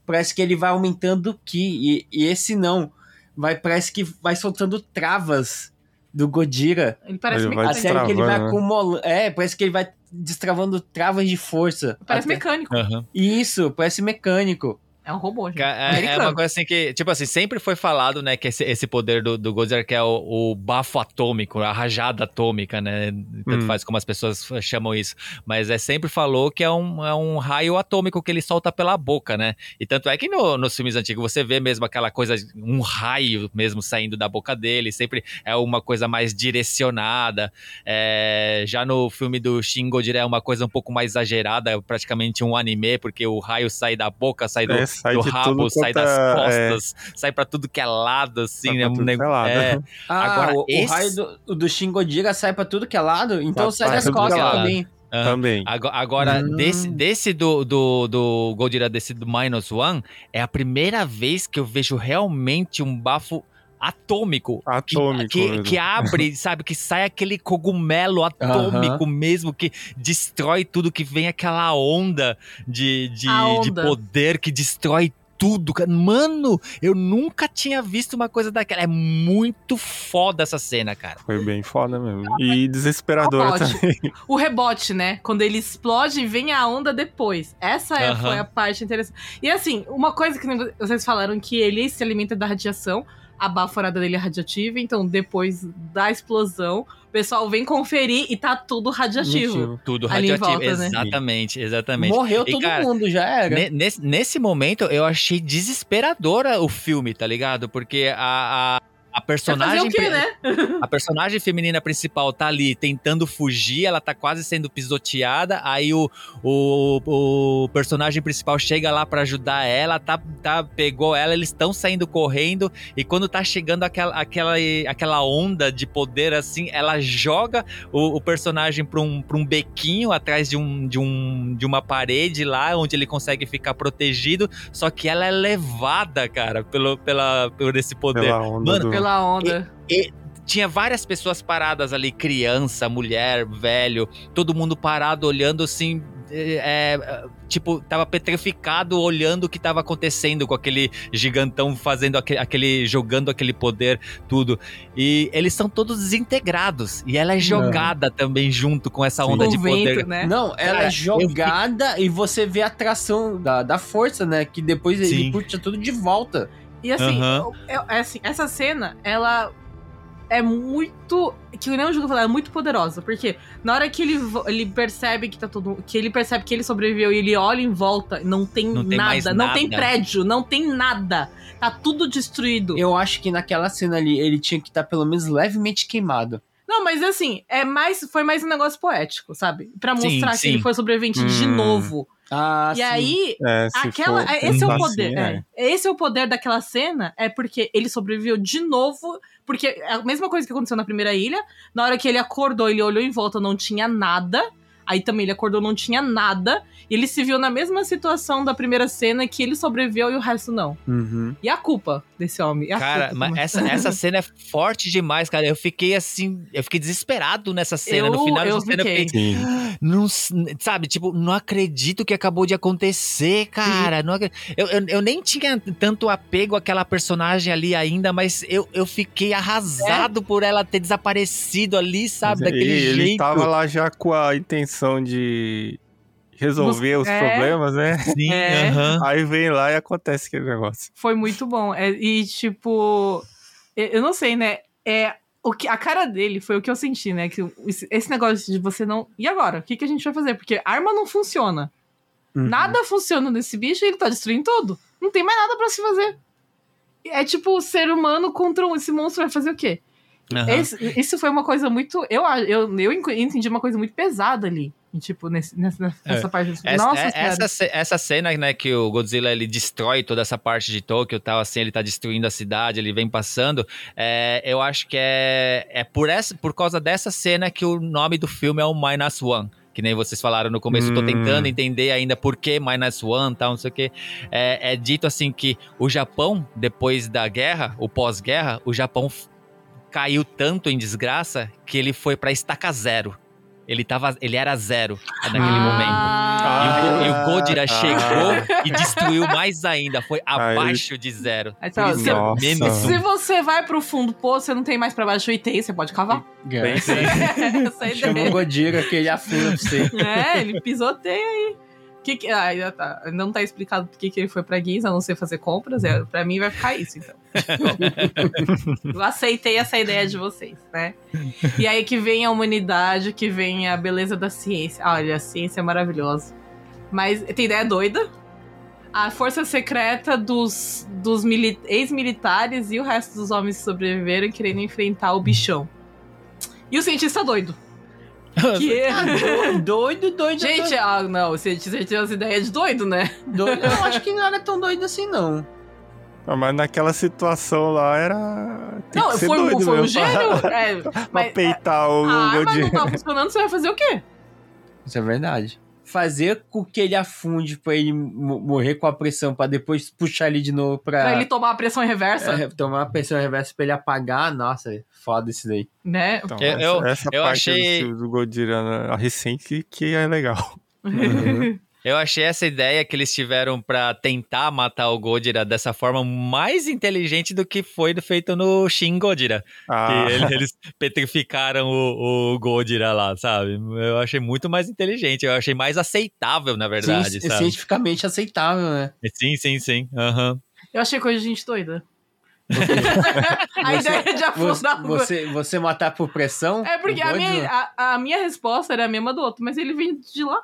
parece que ele vai aumentando o Ki, e, e esse não. Vai, parece que vai soltando travas do Godira. Ele parece Ele A mecânico. série que ele vai destravando, né? acumulando. É, parece que ele vai destravando travas de força. Parece Até- mecânico. Aham. Isso, parece mecânico. É um robô, gente. É, é uma coisa assim que, tipo assim, sempre foi falado, né, que esse, esse poder do, do Godzilla que é o, o bafo atômico, a rajada atômica, né? Tanto Hum. faz como as pessoas chamam isso. Mas é sempre falou que é um, é um raio atômico que ele solta pela boca, né? E tanto é que no- nos filmes antigos você vê mesmo aquela coisa, um raio mesmo saindo da boca dele, sempre é uma coisa mais direcionada. É, já no filme do Shin Godzilla é uma coisa um pouco mais exagerada, é praticamente um anime, porque o raio sai da boca, sai do, É, sai do de rabo, tudo sai das é- costas, sai pra tudo que é lado, assim, Sai né? Um nego- que é lado. é, Ah, Agora, o, o esse- raio do, do Shin Godira sai pra tudo que é lado? Então sai sai das costas é lado. também. aham. Também. Ago- Agora, Hum. desse, desse do, do, do Godzilla, desse do Minus One, é a primeira vez que eu vejo realmente um bafo atômico. que- Atômico Que, que abre, sabe? Que sai aquele cogumelo atômico mesmo, que destrói tudo, que vem aquela onda de, de, A de onda. poder que destrói tudo, cara. Mano, eu nunca tinha visto uma coisa daquela. É muito foda essa cena, cara. Foi bem foda mesmo. E desesperadora Rebote. também. O rebote, né? Quando ele explode e vem a onda depois. Essa é, foi a parte interessante. E assim, uma coisa que vocês falaram que ele se alimenta da radiação, a baforada dele é radiativa, então depois da explosão, o pessoal vem conferir e tá tudo radiativo. Mentira. Tudo radioativo. volta, né? Exatamente, exatamente. Morreu E, todo cara, mundo, já era. Ne- Nesse, nesse momento, eu achei desesperadora o filme, tá ligado? Porque a, a, a personagem. quê, né? A personagem feminina principal tá ali tentando fugir, ela tá quase sendo pisoteada. Aí o, o, o personagem principal chega lá pra ajudar ela, tá, tá, pegou ela, eles estão saindo correndo. E quando tá chegando aquela, aquela, aquela onda de poder assim, ela joga o, o personagem pra um, pra um bequinho atrás de, um, de, um, de uma parede lá, onde ele consegue ficar protegido. Só que ela é levada, cara, pelo, pela, por esse poder. Pela onda Mano, do... Pela onda. tinha várias pessoas paradas ali, criança, mulher, velho, todo mundo parado olhando assim, é, é, tipo, tava petrificado olhando o que tava acontecendo com aquele gigantão fazendo aquele, aquele jogando aquele poder, tudo. E eles são todos desintegrados e ela é jogada também junto com essa Sim. onda Com de o poder. vento, né? Não, ela Cara, é jogada e você vê a atração da, da força, né? Que depois Sim. ele puxa tudo de volta. E assim, Aham. eu- eu- é assim, essa cena, ela é muito. Que nem o Júlio falou, é muito poderosa. Porque na hora que ele, ele percebe que tá todo. Que ele percebe que ele sobreviveu e ele olha em volta, não tem, Não tem nada, não tem prédio, não tem nada. Tá tudo destruído. Eu acho que naquela cena ali ele tinha que estar pelo menos levemente queimado. Não, mas assim, é mais, foi mais um negócio poético, sabe? Pra Sim, mostrar sim. que ele foi sobrevivente de Hum. novo. Ah, e sim. aí, É, Aquela, for é- esse é o poder. assim, é. Esse é o poder daquela cena, é porque ele sobreviveu de novo. Porque é a mesma coisa que aconteceu na primeira ilha. Na hora que ele acordou, ele olhou em volta, não tinha nada. Aí também ele acordou, não tinha nada. E ele se viu na mesma situação da primeira cena que ele sobreviveu e o resto não. Uhum. E a culpa desse homem? A Cara, culpa mas essa, essa cena é forte demais, cara. Eu fiquei assim, eu fiquei desesperado nessa cena. no Eu- final eu dessa cena, eu fiquei. Sim. Não, sabe, tipo, não acredito que acabou de acontecer, cara. Não eu, eu, eu nem tinha tanto apego àquela personagem ali ainda, mas eu, eu fiquei arrasado por ela ter desaparecido ali, sabe, Mas daquele ele, ele jeito. tava lá já com a intenção de resolver os É. problemas, né? Sim, É. aham. Aí vem lá e acontece aquele negócio. Foi muito bom. É, e, tipo, eu não sei, né? É, o que, a cara dele foi o que eu senti, né? Que esse, negócio de você não. E agora? O que, que a gente vai fazer? Porque arma não funciona. Uhum. Nada funciona nesse bicho e ele tá destruindo tudo. Não tem mais nada pra se fazer. É tipo o ser humano contra um- esse monstro vai fazer o quê? Aham. Esse- isso foi uma coisa muito. Eu, eu, eu entendi uma coisa muito pesada ali. Tipo, nesse, nessa, nessa parte. do- Essa, Nossa, é- essa, ce- essa cena, né, que o Godzilla ele destrói toda essa parte de Tóquio, tal, assim, ele tá destruindo a cidade, ele vem passando. é, eu acho que é, é por, essa, por causa dessa cena que o nome do filme é o Minus One. Que nem vocês falaram no começo, eu tô Hum. tentando entender ainda por que Minus One, tal, não sei o quê. É, é dito assim que o Japão, depois da guerra, o pós-guerra, o Japão caiu tanto em desgraça que ele foi pra estaca zero. Ele, tava, ele era zero naquele momento. E o, Go- e o Godira Ah, chegou e destruiu mais ainda. Foi Aí- abaixo de zero. Aí tá, se- é menos um. Se você vai pro fundo do poço, você não tem mais pra baixo e tem, você pode cavar. Bem, sim. Essa é Chama o. Godira que ele afunda pra você. É, ele pisoteia aí. Que que, ah, ainda tá, não tá explicado por que que ele foi pra Giza, a não ser fazer compras. É, pra mim vai ficar isso, então. Eu aceitei essa ideia de vocês, né? E aí que vem a humanidade, que vem a beleza da ciência. Olha, a ciência é maravilhosa. Mas tem ideia doida. A força secreta dos, dos mili- ex-militares e o resto dos homens que sobreviveram querendo enfrentar o bichão. E o cientista doido. Que... Doido, doido. Gente, ah, não, você você tinha as ideias de doido, né? doido. Eu acho que não era tão doido assim, não. Ah, Mas naquela situação lá era. Tem não, que ser foi, doido foi um gênio. pra- É, Pra mas peitar o a arma não tá funcionando, você vai fazer o quê? Isso é verdade. Fazer com que ele afunde pra ele mo- morrer com a pressão, pra depois puxar ele de novo pra, Pra ele tomar a pressão reversa, é, tomar a pressão reversa pra ele apagar. Nossa, é foda isso daí. né? Então, Eu- essa, eu- essa eu parte achei- do, do Godira né, a recente que é legal. Uhum. Eu achei essa ideia que eles tiveram pra tentar matar o Godira dessa forma mais inteligente do que foi feito no Shin Godira. Ah, Que ele- eles petrificaram o, o Godira lá, sabe? Eu achei muito mais inteligente, eu achei mais aceitável, na verdade, Sim, sabe? cientificamente aceitável, né? Sim, sim, sim. aham. Eu achei coisa de gente doida. a Você- ideia de Você, afundar o você, você matar por pressão? É porque a minha, a, a minha resposta era a mesma do outro, mas ele vem de lá.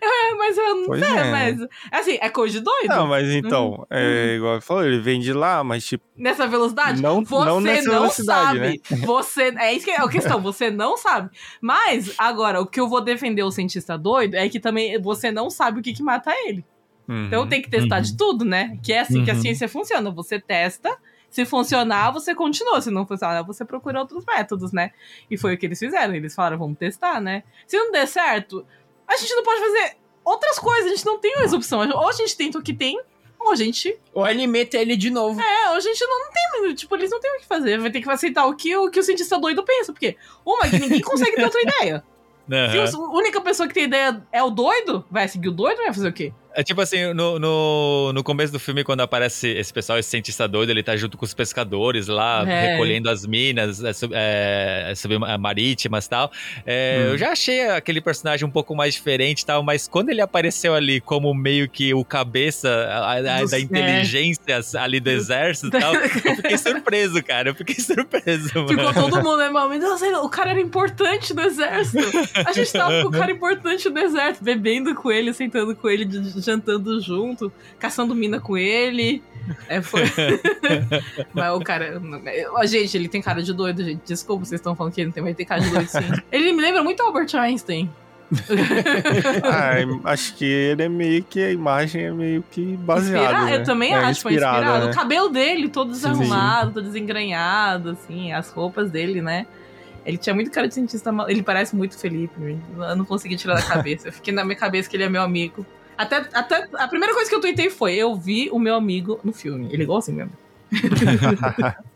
É, mas eu não Pois sei, é. mas. Assim, é coisa de doido. Não, mas Uhum. então, é igual ele falou, ele vem de lá, mas tipo, Nessa velocidade? Não- você não nessa velocidade, sabe. Você, é isso que é a questão, você não sabe. Mas, agora, o que eu vou defender o cientista doido é que também você não sabe o que, que mata ele. Então uhum. tem que testar Uhum. de tudo, né? Que é assim que a Uhum. ciência funciona. Você testa, se funcionar, você continua. Se não funcionar, você procura outros métodos, né? E foi o que eles fizeram. Eles falaram, vamos testar, né? Se não der certo, a gente não pode fazer outras coisas. A gente não tem mais opção. Ou a gente tenta o que tem, ou a gente. Ou alimenta ele de novo. É, ou a gente não, não tem. Tipo, eles não têm o que fazer. Vai ter que aceitar o que o, que o cientista doido pensa. Porque, uma, que ninguém consegue ter outra ideia. Se Aham. a única pessoa que tem ideia é o doido, vai seguir o doido, vai fazer o quê? É tipo assim, no, no, no começo do filme, quando aparece esse pessoal, esse cientista doido, ele tá junto com os pescadores lá, É. recolhendo as minas é, sub- é, submarítimas e tal. É, Hum. Eu já achei aquele personagem um pouco mais diferente e tal, mas quando ele apareceu ali como meio que o cabeça a- a- da é. inteligência ali do exército e tal, eu fiquei surpreso, cara. Eu fiquei surpreso, Ficou mano. todo mundo, né, mano? Nossa, o cara era importante no exército. A gente tava com o cara importante no exército, bebendo com ele, sentando com ele, de- jantando junto, caçando mina com ele. É, foi. Mas o cara. Ó, Gente, ele tem cara de doido, gente. Desculpa, vocês estão falando que ele não tem, mas ele tem cara de doido, sim. Ele me lembra muito Albert Einstein. Ah, acho que ele é meio que a imagem é meio que baseada. Né? Eu também É, acho, foi inspirado. né? O cabelo dele, todo Sim. desarrumado, todo desengranhado, assim, as roupas dele, né? Ele tinha muito cara de cientista mal. Ele parece muito Felipe. Eu não consegui tirar da cabeça. Eu fiquei na minha cabeça que ele é meu amigo. Até, até a primeira coisa que eu tuitei foi: eu vi o meu amigo no filme. Ele é igual assim mesmo.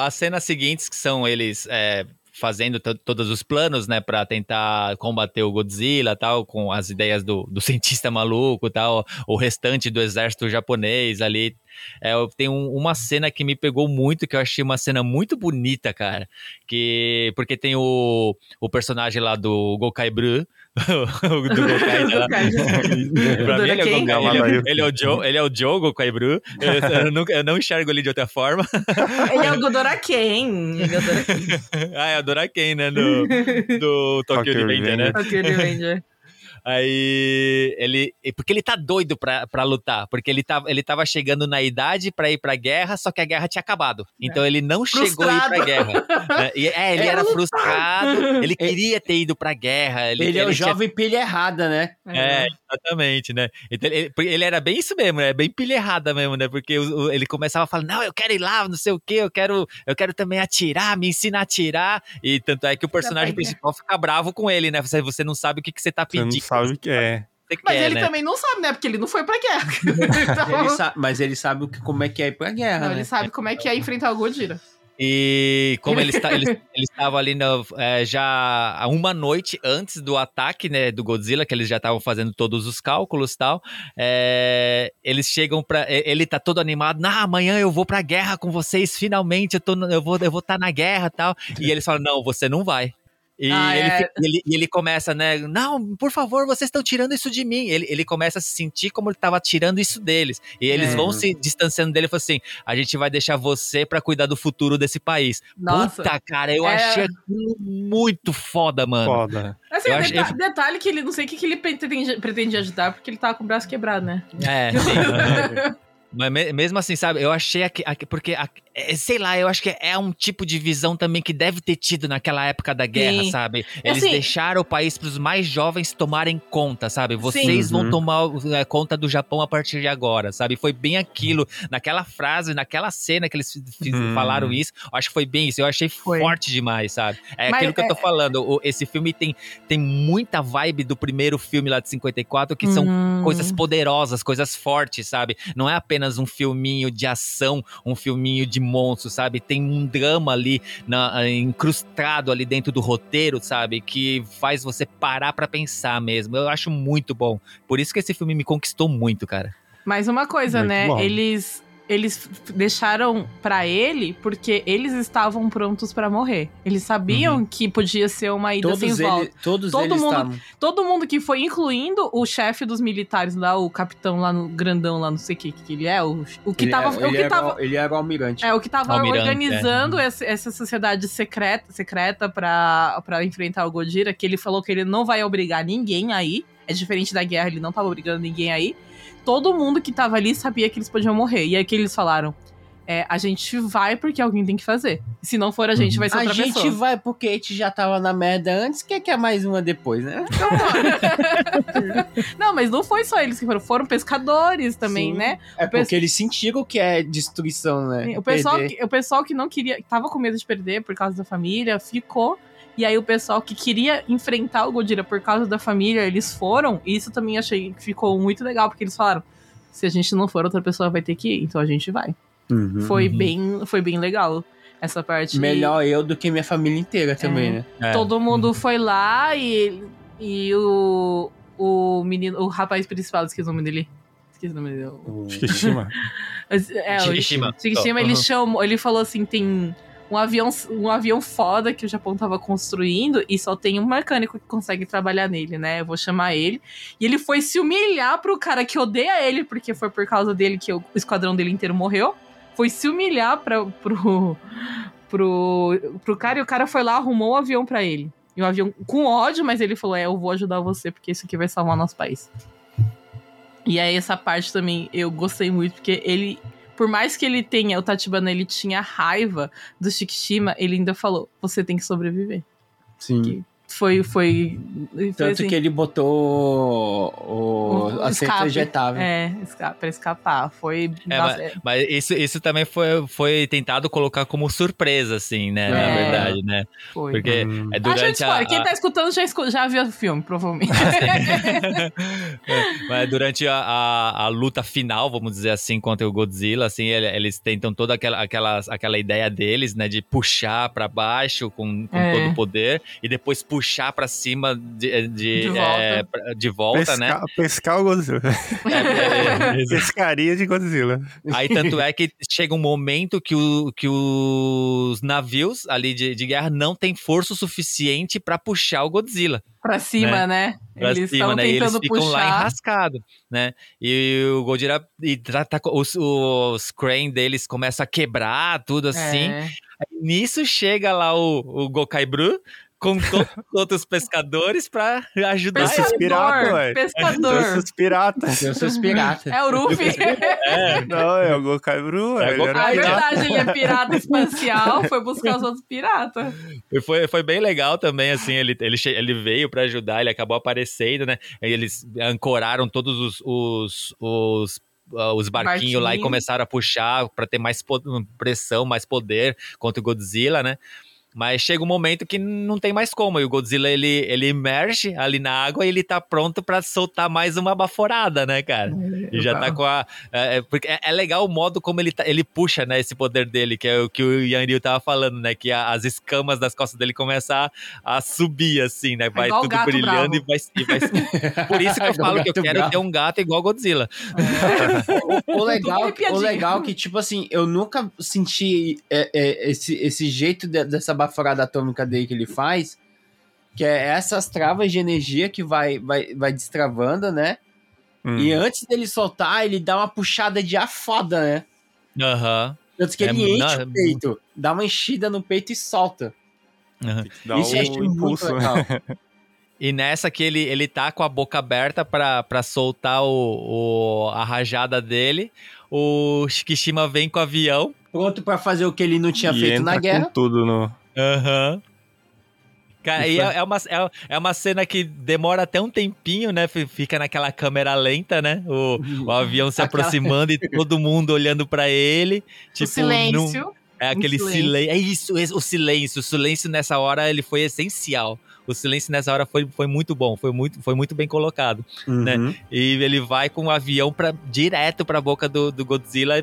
As cenas seguintes, que são eles é, fazendo to- todos os planos, né, para tentar combater o Godzilla tal, com as ideias do, do cientista maluco tal, o restante do exército japonês ali. É, tem um- uma cena que me pegou muito, que eu achei uma cena muito bonita, cara. Que, porque tem o, o personagem lá do Gokai Bru, o do Gokai lá. pra mim, ele é? Gokai, ele, é, ele é o Joe, ele é o Joe Gokai Bru. Eu, eu nunca- eu não enxergo ele de outra forma. Ele é o Godoraken. Ele é o Godoraken. ah, é o Doraken, né? Do, do Tokyo Tokyo Revenger, né? Ok, ele Ranger. Aí ele. Porque ele tá doido pra, pra lutar. Porque ele tava, ele tava chegando na idade pra ir pra guerra, só que a guerra tinha acabado. Então ele não chegou a ir pra Frustrado. guerra. né? E, é, ele era lutar. frustrado. Ele queria ter ido pra guerra. Ele, Ele, é o tinha- jovem pilha errada, né? É, exatamente, né? Então, ele, ele era bem isso mesmo, né? Bem pilha errada mesmo, né? Porque o- o- ele começava a falar, não, eu quero ir lá, não sei o quê, eu quero, eu quero também atirar, me ensina a atirar. E tanto é que o personagem né? principal fica bravo com ele, né? Você, você não sabe o que, que você tá Você não pedindo. Sabe o que é. Você Mas quer, ele né? também não sabe, né? Porque ele não foi pra guerra. Então, Ele sa- mas ele sabe o que- como é que é ir pra guerra, não, né? ele sabe como é que é enfrentar o Godira. E como eles esta- eles eles estavam ali no, é, já há uma noite antes do ataque né, do Godzilla, que eles já estavam fazendo todos os cálculos e tal, é, eles chegam pra. e- Ele tá todo animado, nah, amanhã eu vou pra guerra com vocês, finalmente eu, tô, eu vou estar eu vou tá na guerra e tal. E eles falam: não, você não vai. E, Ah, ele, é. ele, ele começa, né? Não, por favor, vocês estão tirando isso de mim. Ele, ele começa a se sentir como ele estava tirando isso deles. E eles É. vão se distanciando dele e falam assim: a gente vai deixar você pra cuidar do futuro desse país. Nossa. Puta, cara, eu É. achei aquilo muito foda, mano. Foda. Assim, Eu deta- achei- detalhe que ele não sei o que, que ele pretende, pretende ajudar, porque ele tava com o braço quebrado, né? É, sim. Mas me- mesmo assim, sabe, eu achei aqui, aqui- porque, a- é, sei lá, eu acho que é um tipo de visão também que deve ter tido naquela época da guerra, Sim. sabe? Eles Assim- deixaram o país para os mais jovens tomarem conta, sabe? Vocês vão Uhum. tomar é, conta do Japão a partir de agora, sabe? Foi bem aquilo, naquela frase, naquela cena que eles fiz- Uhum. falaram isso, eu acho que foi bem isso, eu achei Foi. forte demais, sabe? É Mas aquilo que eu tô é- falando, o- esse filme tem, tem muita vibe do primeiro filme lá de 54, que são Hum. coisas poderosas, coisas fortes, sabe? Não é apenas um filminho de ação, um filminho de monstro, sabe? Tem um drama ali na, incrustado ali dentro do roteiro, sabe? Que faz você parar para pensar mesmo. Eu acho muito bom. Por isso que esse filme me conquistou muito, cara. Mais uma coisa, Muito né? bom. Eles eles deixaram pra ele porque eles estavam prontos pra morrer. Eles sabiam que podia ser uma ida sem Todos, volta. ele, todos Todo eles mundo- estavam. Todo mundo que foi, incluindo o chefe dos militares lá, o capitão lá no grandão lá, não sei o que que ele é, o, o que ele, tava, era- o ele que era, tava, ele era o almirante. é o que tava Almirante, organizando esse- essa sociedade secreta, secreta pra, pra enfrentar o Godira, que ele falou que ele não vai obrigar ninguém aí. É diferente da guerra, ele não tava obrigando ninguém aí. Todo mundo que tava ali sabia que eles podiam morrer. E aí que eles falaram: é, a gente vai porque alguém tem que fazer. Se não for a gente, vai ser A outra gente pessoa. vai porque a gente já tava na merda antes, quer que é mais uma depois, né? Não, mas não foi só eles que foram, foram pescadores também, Sim. né? É O pe- porque eles sentiram que é destruição, né? O pessoal, Perder. que, o pessoal que não queria, tava com medo de perder por causa da família, ficou. E aí o pessoal que queria enfrentar o Godira por causa da família, eles foram. E isso também achei que ficou muito legal, porque eles falaram: se a gente não for, outra pessoa vai ter que ir, então a gente vai. Uhum. Foi, Uhum. bem, foi bem legal essa parte. Melhor eu do que minha família inteira também, né? É. Todo mundo foi lá e, e o, o menino, o rapaz principal, esqueci o nome dele. Esqueci o nome dele. O- Shikishima. É, o Shikishima. Shikishima, Uhum. ele chamou, ele falou assim, tem um avião, um avião foda que o Japão tava construindo e só tem um mecânico que consegue trabalhar nele, né? Eu vou chamar ele. E ele foi se humilhar pro cara que odeia ele, porque foi por causa dele que o esquadrão dele inteiro morreu. Foi se humilhar pra, pro, pro, pro cara e o cara foi lá, arrumou o avião pra ele. E o avião com ódio, mas ele falou: É, eu vou ajudar você, porque isso aqui vai salvar nosso país. E aí, essa parte também eu gostei muito, porque ele por mais que ele tenha, o Tachibana, ele tinha raiva do Shikishima, ele ainda falou: você tem que sobreviver. Sim. Foi, foi. foi Tanto assim, que ele botou o, o assento escape. ejetável. É, esca pra escapar. Foi. É, nossa, é- Mas isso, isso também foi, foi tentado colocar como surpresa, assim, né? Na É. verdade, né? foi. Porque Hum. é gente, durante a, spoiler. Quem a- tá escutando já, escu- já viu o filme, provavelmente. É, Mas durante a, a, a luta final, vamos dizer assim, contra o Godzilla, assim, ele- eles tentam toda aquela, aquela, aquela ideia deles, né, de puxar pra baixo com, com É. todo o poder e depois puxar pra cima de, de, De volta. é, pra- de volta, né? Pescar, o Godzilla. É, é, é, Pescaria de Godzilla. Aí tanto é que chega um momento que, o, que os navios ali de, de guerra não têm força suficiente pra puxar o Godzilla. pra cima, né? pra Eles cima, estão né? E eles tentando ficam lá puxar. enrascados, né? E o Godzilla, e tá- tá- os, os crane deles começam a quebrar, tudo assim. É. Nisso chega lá o, o Gokai Bru com todos os outros pescadores pra ajudar Esses Pescador, piratas, ué. pescador. Esses piratas. Tem os seus piratas. É o Ruffy. Não, é o Gokai Bru. É Gokai é pirata. verdade, ele é pirata espacial, foi buscar os outros piratas. E foi, foi bem legal também, assim, ele, ele, ele veio pra ajudar, ele acabou aparecendo, né? Eles ancoraram todos os, os, os, ah, os barquinhos lá e começaram a puxar pra ter mais pressão, mais poder contra o Godzilla, né? Mas chega um momento que não tem mais como. E o Godzilla ele, ele emerge ali na água e ele tá pronto pra soltar mais uma baforada, né, cara? E já tá com a. É, é, porque é, é legal o modo como ele, tá- ele puxa, né, esse poder dele, que é o que o Yanryu tava falando, né? Que a- as escamas das costas dele começam a, a subir, assim, né? Vai igual o tudo brilhando bravo. e vai, e vai- Por isso que eu Igual falo que eu quero bravo. ter um gato igual Godzilla. O, o legal, o legal que, tipo assim, eu nunca senti é, é, esse, esse jeito de- dessa baforada atômica dele que ele faz, que é essas travas de energia que vai, vai, vai destravando, né? Hum. E antes dele soltar, ele dá uma puxada de ar foda, né? Aham. Tanto que É, ele enche não, é o peito, dá uma enchida no peito e solta. Dá Isso um achei muito impulso. legal. E nessa que ele, ele tá com a boca aberta pra, pra soltar o, o- a rajada dele, o Shikishima vem com o avião. Pronto pra fazer o que ele não tinha E feito entra na guerra. com tudo no... Aham. Cara, E foi- é, é uma, é, é uma cena que demora até um tempinho, né? Fica naquela câmera lenta, né? O, o avião se Aquela- aproximando e todo mundo olhando pra ele. Tipo, o silêncio. não- é aquele silêncio. silêncio. É isso, esse- o silêncio. O silêncio nessa hora ele foi essencial. O silêncio nessa hora foi, foi muito bom, foi muito, foi muito bem colocado. né? Uhum. E ele vai com o avião pra, direto pra boca do, do Godzilla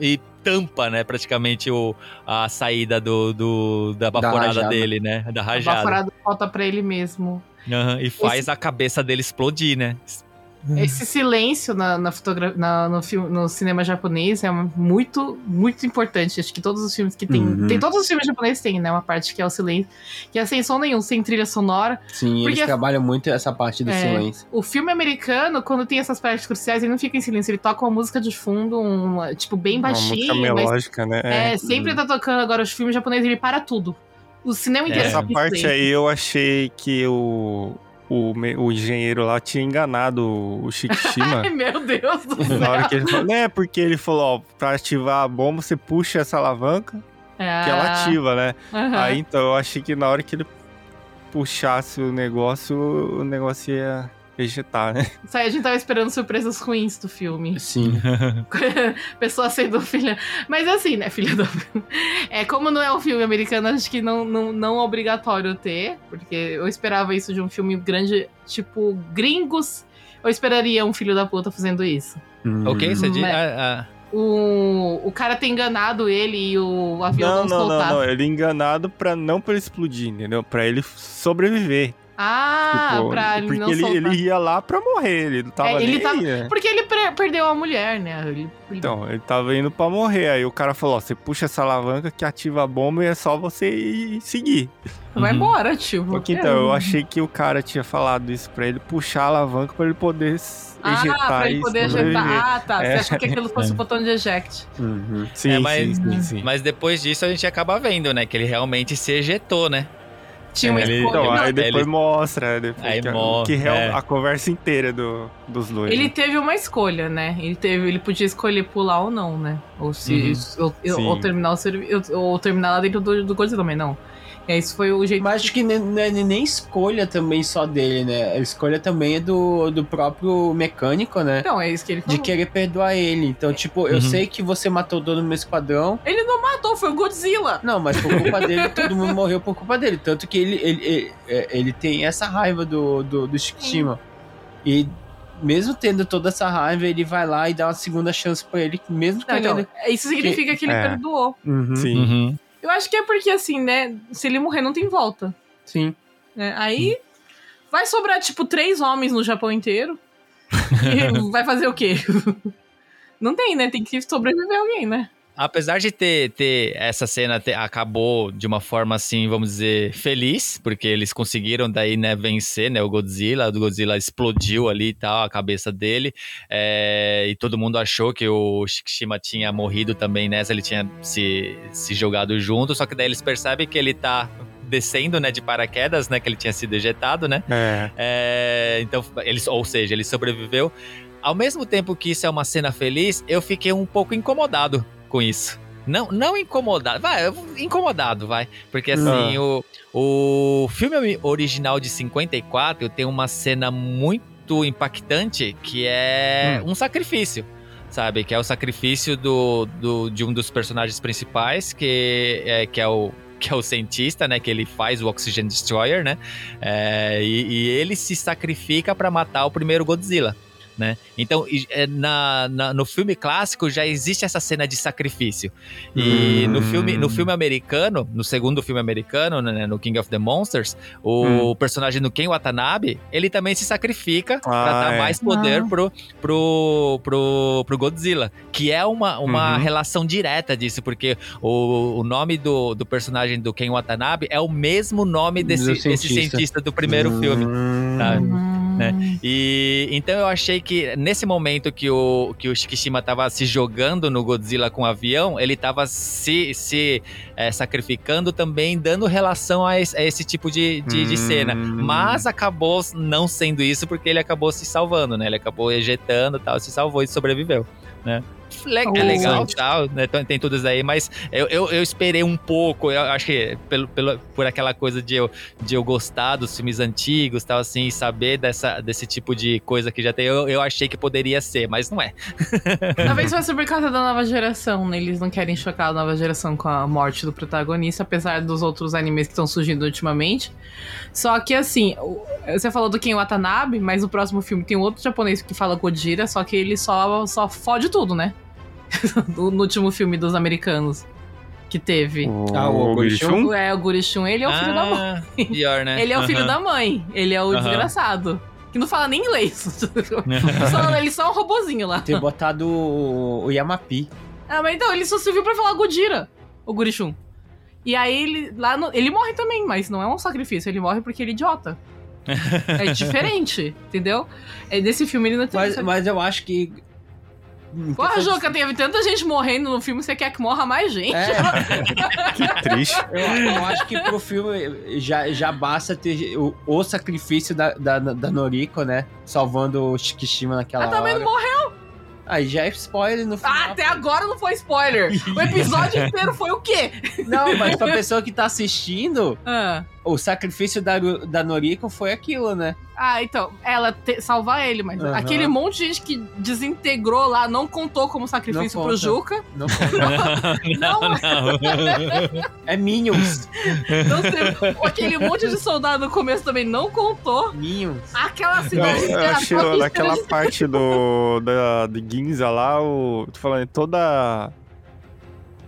e tampa, né, praticamente o, a saída do, do da baforada dele, né? Da A rajada. baforada falta pra ele mesmo. Aham, e faz a cabeça dele explodir, né? Esse silêncio na, na fotogra- na- no, filme, no cinema japonês é muito, muito importante. Acho que todos os filmes que tem. Uhum. Tem todos os filmes japoneses têm, né? Uma parte que é o silêncio. Que é sem som nenhum, sem trilha sonora. Sim, Porque- eles trabalham muito essa parte do É. silêncio. O filme americano, quando tem essas partes cruciais, ele não fica em silêncio, ele toca uma música de fundo, um, tipo, bem Uma música baixinho. mas melódica, né? é, sempre tá tocando agora os filmes japoneses, ele para tudo. O cinema inteiro Essa fica em parte aí eu achei que o, o, o engenheiro lá tinha enganado o Shikishima. Ai, meu Deus do céu. na hora que ele falou, né? Porque ele falou, ó, pra ativar a bomba, você puxa essa alavanca que ela Ah, ativa, né? aham. Aí então eu achei que na hora que ele puxasse o negócio, o negócio ia ejetar, né? Isso aí, a gente tava esperando surpresas ruins do filme. Sim. Pessoa sendo filha. Mas assim, né, filha da. É, como não é um filme americano, acho que não, não, não é obrigatório ter. Porque eu esperava isso de um filme grande, tipo, gringos. Eu esperaria um filho da puta fazendo isso. Uhum. Ok, você diz. Mas- ah, ah, O, o cara ter enganado ele e o avião Não, não, não, não, soltar. não. Ele enganado pra não pra ele explodir, entendeu? Pra ele sobreviver. Ah, Tipo, pra ele porque não ele, ele ia lá pra morrer, ele não tava É, ele nem tava- aí, né? Porque ele pre- perdeu a mulher, né? Ele- ele- Então, ele tava indo pra morrer. Aí o cara falou: ó, você puxa essa alavanca que ativa a bomba e é só você ir seguir. Vai Uhum. embora, tio. Porque então, eu achei que o cara tinha falado isso pra ele puxar a alavanca pra ele poder s- Ah, ejetar pra ele poder ejetar. Ah, tá. É. Você achou que aquilo fosse o botão de eject. Uhum. Sim, É, mas- sim, sim, sim. mas depois disso a gente acaba vendo, né? Que ele realmente se ejetou, né? Tinha uma Ele- escolha. Então, Não, aí depois ele- mostra, depois Aí que, mostra, que real- é. a conversa inteira do, dos dois. Ele né? teve uma escolha, né? Ele teve, ele podia escolher pular ou não, né? Ou se ou, Sim. ou terminar o servi- ou, ou terminar lá dentro do, do Godzilla também, não. E aí, isso foi o jeito. Mas acho que nem, não é nem escolha também só dele, né? A escolha também é do, do próprio mecânico, né? Então, é isso que ele De falou. querer perdoar ele. Então, tipo, eu Uhum. sei que você matou o dono do meu esquadrão. Ele não matou, foi o Godzilla. Não, mas por culpa dele, todo mundo morreu por culpa dele. Tanto que ele, ele, ele, é, ele tem essa raiva do, do, do Shikishima. E mesmo tendo toda essa raiva, ele vai lá e dá uma segunda chance pra ele, mesmo Não, então, querendo. isso significa que ele É. perdoou. Uhum, Sim. Uhum. Eu acho que é porque, assim, né? Se ele morrer, não tem volta. Sim. né? Aí vai sobrar, tipo, três homens no Japão inteiro. e vai fazer o quê? Não tem, né? Tem que sobreviver alguém, né? Apesar de ter, ter essa cena ter- acabou de uma forma assim, vamos dizer, feliz, porque eles conseguiram daí, né, vencer, né, o Godzilla, o Godzilla explodiu ali e tal, a cabeça dele, é, e todo mundo achou que o Shikishima tinha morrido também nessa, ele tinha se, se jogado junto, só que daí eles percebem que ele tá descendo, né, de paraquedas, né, que ele tinha sido ejetado, né, É. é, então, ele, ou seja, ele sobreviveu. Ao mesmo tempo que isso é uma cena feliz, eu fiquei um pouco incomodado com isso. Não, não incomodado, vai, incomodado, vai. Porque assim, o, o filme original de 54 tem uma cena muito impactante que é um sacrifício. Sabe, que é o sacrifício do, do- de um dos personagens principais, que é, que é o que é o cientista, né? Que ele faz o Oxygen Destroyer, né? É, e, e ele se sacrifica para matar o primeiro Godzilla. Né? Então, é, na, na- no filme clássico já existe essa cena de sacrifício. E no, filme, no filme americano, no segundo filme americano, né, no King of the Monsters, o personagem do Ken Watanabe, ele também se sacrifica pra Ah, dar é. mais poder Ah. pro, pro, pro, pro Godzilla. Que é uma, uma Uhum. relação direta disso, porque o, o nome do, do personagem do Ken Watanabe é o mesmo nome desse, Do desse cientista. cientista do primeiro filme. Hum, Sabe? Hum. Né? E então eu achei que nesse momento que o, que o Shikishima tava se jogando no Godzilla com o avião, ele tava se, se eh, sacrificando também, dando relação a esse, a esse tipo de, de, de Hum. cena. Mas acabou não sendo isso porque ele acabou se salvando, né? Ele acabou ejetando e tal, se salvou e sobreviveu, né? Le- É legal tal, né? Tem, isso aí, mas eu, eu, eu esperei um pouco, eu acho que pelo, pelo, por aquela coisa de eu, de eu gostar dos filmes antigos, tal assim, e saber dessa, desse tipo de coisa que já tem, eu, eu achei que poderia ser, mas não é. Talvez fosse por causa da nova geração, né? Eles não querem chocar a nova geração com a morte do protagonista, apesar dos outros animes que estão surgindo ultimamente. Só que assim, você falou do Ken Watanabe, mas no próximo filme tem outro japonês que fala Gojira, só que ele só, só fode tudo, né? no, no último filme dos americanos que teve. Ah, o o? Gurichum? É, o Gurichum, ele é o filho da mãe. Ah, Pior, né? Ele é o filho da mãe. Ele é o Aham. desgraçado. Que não fala nem inglês. só, ele só é um robozinho lá. Ter botado o, o Yamapi. Ah, mas então, ele só serviu pra falar Godira, o Gurichum. E aí ele lá no- ele morre também, mas não é um sacrifício, ele morre porque ele é idiota. é diferente, entendeu? É, nesse filme ele não tem. Mas, mas eu acho que. Porra, de- Juca, teve tanta gente morrendo no filme, você quer que morra mais gente? É, Que triste. eu, eu acho que pro filme já, já basta ter o, o sacrifício da, da, da Noriko, né? Salvando o Shikishima naquela Ela também hora. não morreu. Aí já é spoiler no final. Ah, até agora não foi spoiler. O episódio inteiro foi o quê? Não, mas pra pessoa que tá assistindo, Ah, o sacrifício da, da Noriko foi aquilo, né? Ah, então, ela te- salvar ele, mas Aham. aquele monte de gente que desintegrou lá não contou como sacrifício Não pro. Juca. Não, Não, não. é Minions. não teve- aquele monte de soldado no começo também não contou. Minions. Aquela cidade Eu achei naquela parte do da, de Ginza lá, o, tô falando, toda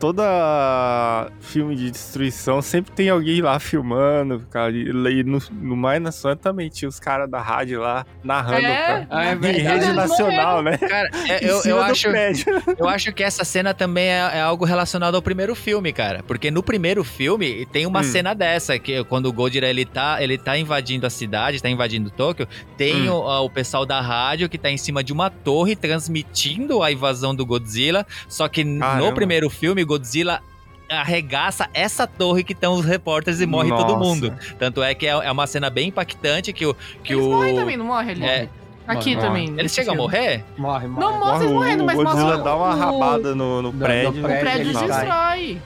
toda filme de destruição sempre tem alguém lá filmando, cara, e, no, no Mais Nacional também tinha os caras da rádio lá narrando, É. cara. Ah, é Em rede nacional, né? Cara, é, eu, eu, acho, prédio. eu acho que essa cena também é, é algo relacionado ao primeiro filme, cara. Porque no primeiro filme tem uma Hum. cena dessa, que quando o Godzilla ele tá, ele tá invadindo a cidade, tá invadindo Tóquio, tem Hum. o, o pessoal da rádio que tá em cima de uma torre transmitindo a invasão do Godzilla. Só que no Caramba. primeiro filme, Godzilla arregaça essa torre que estão os repórteres e morre todo Nossa. mundo. Tanto é que é, é uma cena bem impactante que o que Eles o morrem também, não morre ali? É. Aqui Morre. também. eles nesse chegam a morrer? Morre, morre. Não mostra eles morrendo, mas o Godzilla mostra dá uma o- rabada no, no no prédio. O prédio, prédio eles destrói.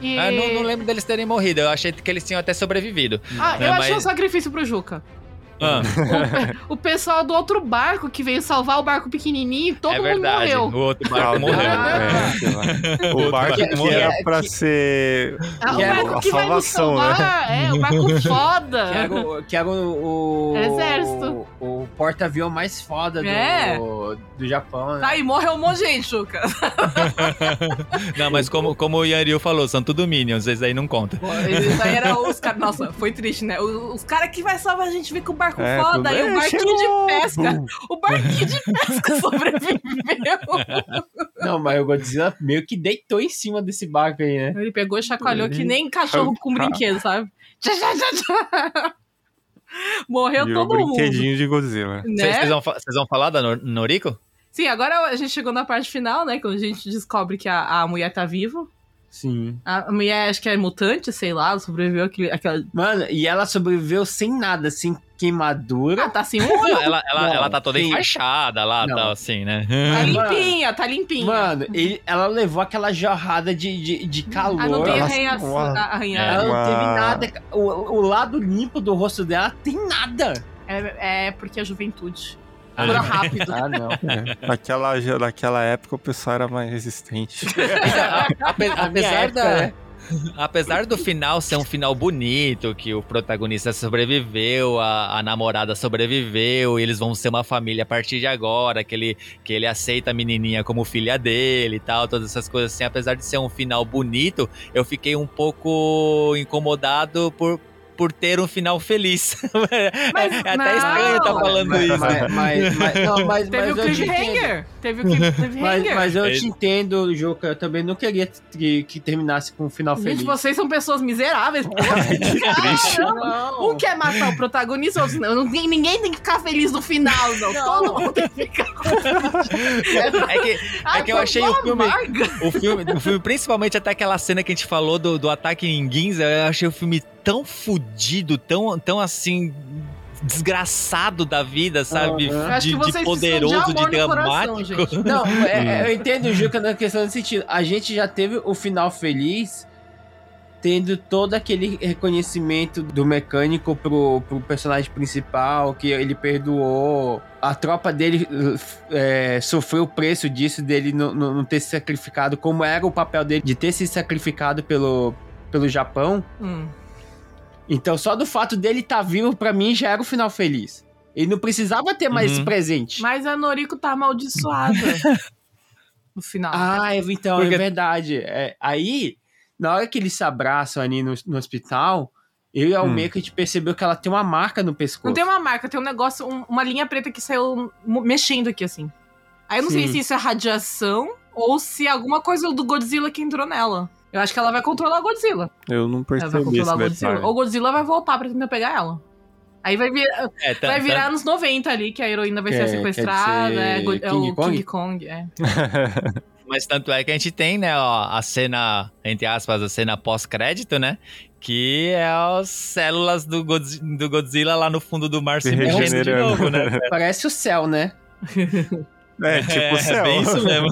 E... Ah, não, não lembro deles terem morrido. Eu achei que eles tinham até sobrevivido. Ah, eu É, achei um mas- sacrifício pro Juca. Ah, O, o pessoal do outro barco que veio salvar o barco pequenininho, todo é mundo verdade. morreu. O outro barco Ah, morreu. é, sei lá. o barco Que- que que era é- pra que- ser Ah, o Que barco a que vai nos salvação, né? salvar, é, o barco foda. Que era o, que era o, o- Exército. o, o porta-avião mais foda do, É. do Japão, né? Tá, e morreu um monte de gente. Não, mas como, como o Yanryu falou, são tudo Minions, esses aí não contam. Pô, Isso aí era os caras. Nossa, foi triste, né? Os, os caras que vai salvar a gente vê com o barco É, foda, e o É, barquinho chegou! de pesca. O barquinho de pesca sobreviveu. Não, mas o Godzilla meio que deitou em cima desse barco aí, né? Ele pegou e chacoalhou que nem cachorro com brinquedo, sabe? Tchá, tchá, tchá, tchá. Morreu E o todo mundo. brinquedinho de Godzilla. Vocês Né? vão, vão falar da Nor- Noriko? Sim, agora a gente chegou na parte final, né? Quando a gente descobre que a, a mulher tá viva. Sim. A mulher, acho que é mutante, sei lá, sobreviveu àquele, àquela. Mano, e ela sobreviveu sem nada, sem queimadura. Ah, tá assim, um olho. ela, ela, Não, ela tá toda sim. enfaixada lá, Não. tal, assim, né? Tá limpinha, tá limpinha. Mano, ele- ela levou aquela jorrada de, de, de calor. ah, não tem ela- arranha- uma- arranhada. Ela não teve nada. O, o lado limpo do rosto dela tem nada. É, é porque é juventude. Ah, Cura rápido. Ah, não. Naquela, naquela época o pessoal era mais resistente. Ape- apesar, época, da, né? apesar do final ser um final bonito, que o protagonista sobreviveu, a, a namorada sobreviveu, e eles vão ser uma família a partir de agora, que ele, que ele aceita a menininha como filha dele e tal, todas essas coisas assim. Apesar de ser um final bonito, eu fiquei um pouco incomodado por. Por ter um final feliz. Mas é até não. estranho estar falando mas, isso. Mas, mas, mas, não, mas, Teve mas o cliffhanger. Teve o cliffhanger. Mas, mas eu É te entendo, Juca. Eu também não queria que, que terminasse com um final Gente, feliz. vocês são pessoas miseráveis. Não. um quer matar o protagonista, outro não. Não Ninguém tem que ficar feliz no final, não. Todo mundo tem que ficar. É que, é que eu achei o filme. O filme, o filme, principalmente até aquela cena que a gente falou do, do ataque em Ginza, eu achei o filme tão fudido, tão, tão assim. Desgraçado da vida, sabe? Acho De, de poderoso, de de coração, dramático. gente. Não, é- é, eu entendo, Juca, na questão do sentido. A gente já teve o final feliz tendo todo aquele reconhecimento do mecânico pro, pro personagem principal, que ele perdoou. A tropa dele é, sofreu o preço disso, dele não, não não ter se sacrificado, como era o papel dele de ter se sacrificado pelo, pelo Japão. Hum. Então, só do fato dele estar vivo, pra mim, já era o final feliz. Ele não precisava ter mais Uhum. esse presente. Mas a Noriko tá amaldiçoada. no final. Ah, é- então, Porque- é verdade. É, aí, na hora que eles se abraçam ali no, no hospital, eu e a Hum. Almeida, a gente percebeu que ela tem uma marca no pescoço. Não tem uma marca, tem um negócio, um- uma linha preta que saiu mexendo aqui, assim. Aí eu não sei Sim. se isso é radiação ou se é alguma coisa do Godzilla que entrou nela. Eu acho que ela vai controlar o Godzilla. Eu não Ela vai percebi controlar o Godzilla. Ou o Godzilla vai voltar pra tentar pegar ela. Aí vai, vir, É, tá- vai tá- virar anos 90 ali, que a heroína vai Quer- ser sequestrada. É, Go- é King o Kong? King Kong, é. Mas tanto é que a gente tem, né, ó, a cena, entre aspas, a cena pós-crédito, né? Que é as células do, do Godzilla lá no fundo do mar se, Se mexendo de regenerando. novo, né? Parece o céu, né? É, tipo o céu. É bem isso mesmo.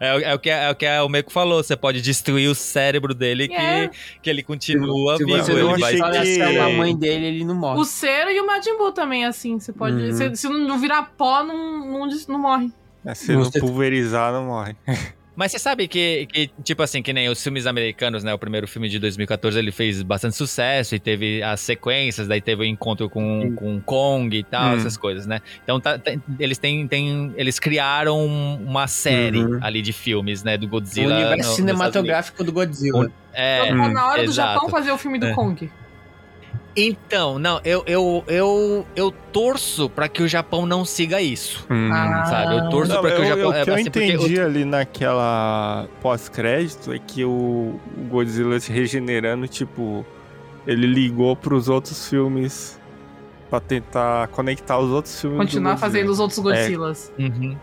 É, o- é o que, é o que o Meiko falou, você pode destruir o cérebro dele que, É. que ele continua Se vivo. não Ele vai... a que- célula mãe dele, ele não morre. O Cero e o Majin Buu também, assim. Você pode. Uhum. Se, se não virar pó, não, não, não morre. É, se não Você- pulverizar, não morre. Mas você sabe que, que, tipo assim, que nem os filmes americanos, né? O primeiro filme de 2014 ele fez bastante sucesso e teve as sequências, daí teve o encontro com, com Kong e tal, Hum. essas coisas, né? Então tá- tá- eles têm, têm. Eles criaram uma série Uhum. ali de filmes, né? Do O Godzilla. no- nos universo Estados cinematográfico do Godzilla. Unidos. É, Então tá na hora do exato. Japão fazer o filme do É. Kong. Então, não, eu, eu, eu, eu torço pra que o Japão não siga isso. Hum. Ah. Sabe? Eu torço Não, pra que eu, o Japão. eu- o que eu assim, entendi ali naquela pós-crédito é que o, Godzilla se regenerando, tipo, ele ligou pros outros filmes pra tentar conectar os outros filmes. Continuar fazendo os outros Godzillas. Uhum.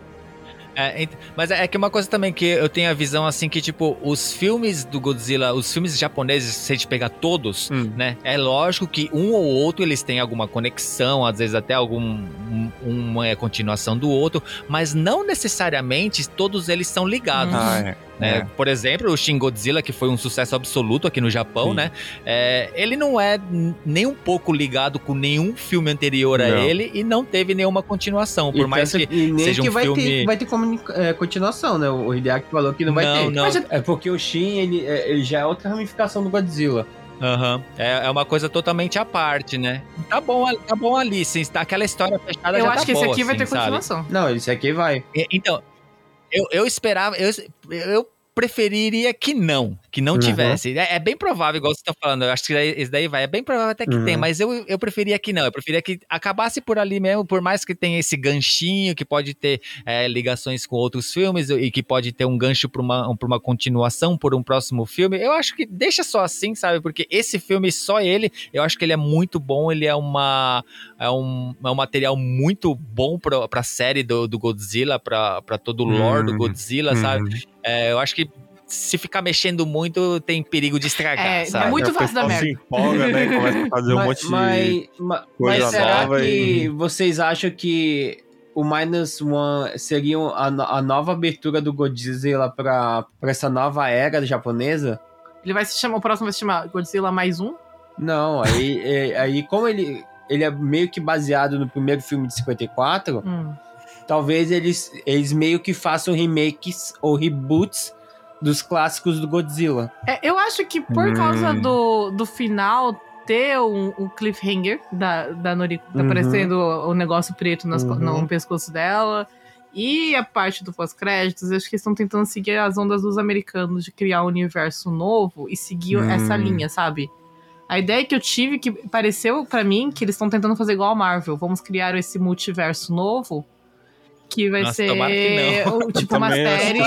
É, mas é que uma coisa também que eu tenho a visão assim que, tipo, os filmes do Godzilla, os filmes japoneses, se a gente pegar todos, Hum. né? É lógico que um ou outro eles têm alguma conexão, às vezes até algum um- uma é continuação do outro, mas não necessariamente todos eles são ligados. Ah, é. Né? É. Por exemplo, o Shin Godzilla, que foi um sucesso absoluto aqui no Japão, Sim. né? É, ele não é nem um pouco ligado com nenhum filme anterior a Não. ele e não teve nenhuma continuação, por E mais que e nem seja um que vai filme- ter, vai ter é, continuação, né? O Hideaki falou que não vai Não, ter. não. Mas já- É porque o Shin, ele, é, ele já é outra ramificação do Godzilla. Aham. É, é uma coisa totalmente à parte, né? Tá bom, ali- tá bom ali, sim. Tá, aquela história fechada Eu já acho tá que esse aqui vai assim, ter sabe? continuação. Não, esse aqui vai. Então, eu, eu esperava, eu, eu preferiria que não, que não Uhum. tivesse. É, é bem provável, igual você tá falando, eu acho que esse daí vai, é bem provável até que Uhum. tem, mas eu, eu preferia que não, eu preferia que acabasse por ali mesmo, por mais que tenha esse ganchinho, que pode ter é, ligações com outros filmes e que pode ter um gancho pra uma, pra uma continuação, por um próximo filme, eu acho que deixa só assim, sabe, porque esse filme, só ele, eu acho que ele é muito bom, ele é uma é um, é um material muito bom pra, pra série do, do Godzilla, pra, pra todo o lore do Hum, Godzilla, sabe? É, eu acho que se ficar mexendo muito, tem perigo de estragar, É, sabe? é muito o fácil da pessoal se merda. empolga, né? Começa a fazer um mas, monte de. mas, ma- coisa mas será nova que e- vocês acham que o Minus One seria a, a nova abertura do Godzilla pra, pra essa nova era japonesa? Ele vai se chamar, o próximo vai se chamar Godzilla mais um. Não, aí, é- aí como ele, ele é meio que baseado no primeiro filme de 54, Hum. talvez eles, eles meio que façam remakes ou reboots dos clássicos do Godzilla. É, eu acho que por Hum. causa do, do final ter um, um cliffhanger da, da Noriko, tá Uhum. aparecendo o, o negócio preto nas Uhum. no pescoço dela. E a parte do pós-créditos, acho que eles estão tentando seguir as ondas dos americanos de criar um universo novo e seguir Hum. essa linha, sabe? A ideia que eu tive, que pareceu pra mim, que eles estão tentando fazer igual a Marvel. Vamos criar esse multiverso novo, que vai Nossa, ser que não. o- tipo uma série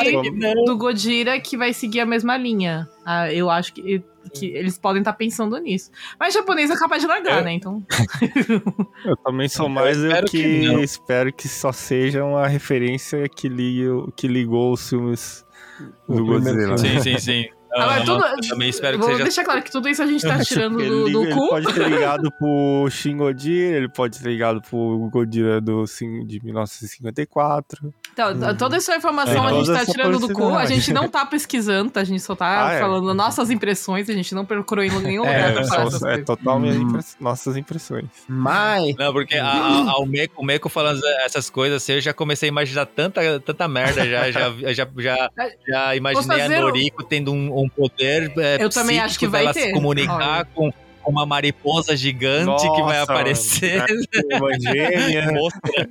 do Godzilla que vai seguir a mesma linha. Ah, eu acho que, que eles podem estar pensando nisso. Mas japonês é capaz de largar, É. né? Então. Eu também sou mais eu espero que, que espero que só seja uma referência que, liga, que ligou os filmes do Godzilla. Sim, sim, sim. Agora, tudo- eu também espero que Vou seja deixar claro que tudo isso a gente tá tirando Ele, do, do ele cu. pode ter ligado pro Shin Godzilla, ele pode ter ligado pro Godzilla do, de 1954. Então, Uhum. toda essa informação É, a gente tá tirando do cu. A gente não tá pesquisando, tá? A gente só tá Ah, é. falando nossas impressões, a gente não procurou em nenhum É, lugar pra É, falar só- essas é coisas. total minhas Hum. nossas impressões. Mas Não, porque a, a- a- o, Meco, o Meco falando essas coisas, assim, eu já comecei a imaginar tanta, tanta merda, já, já, já, já, já imaginei fazer a um- Noriko tendo um, um poder é, Eu também acho que vai dela ter. se comunicar com, com uma mariposa gigante que vai Nossa, aparecer. Uma gêmea. Mostra.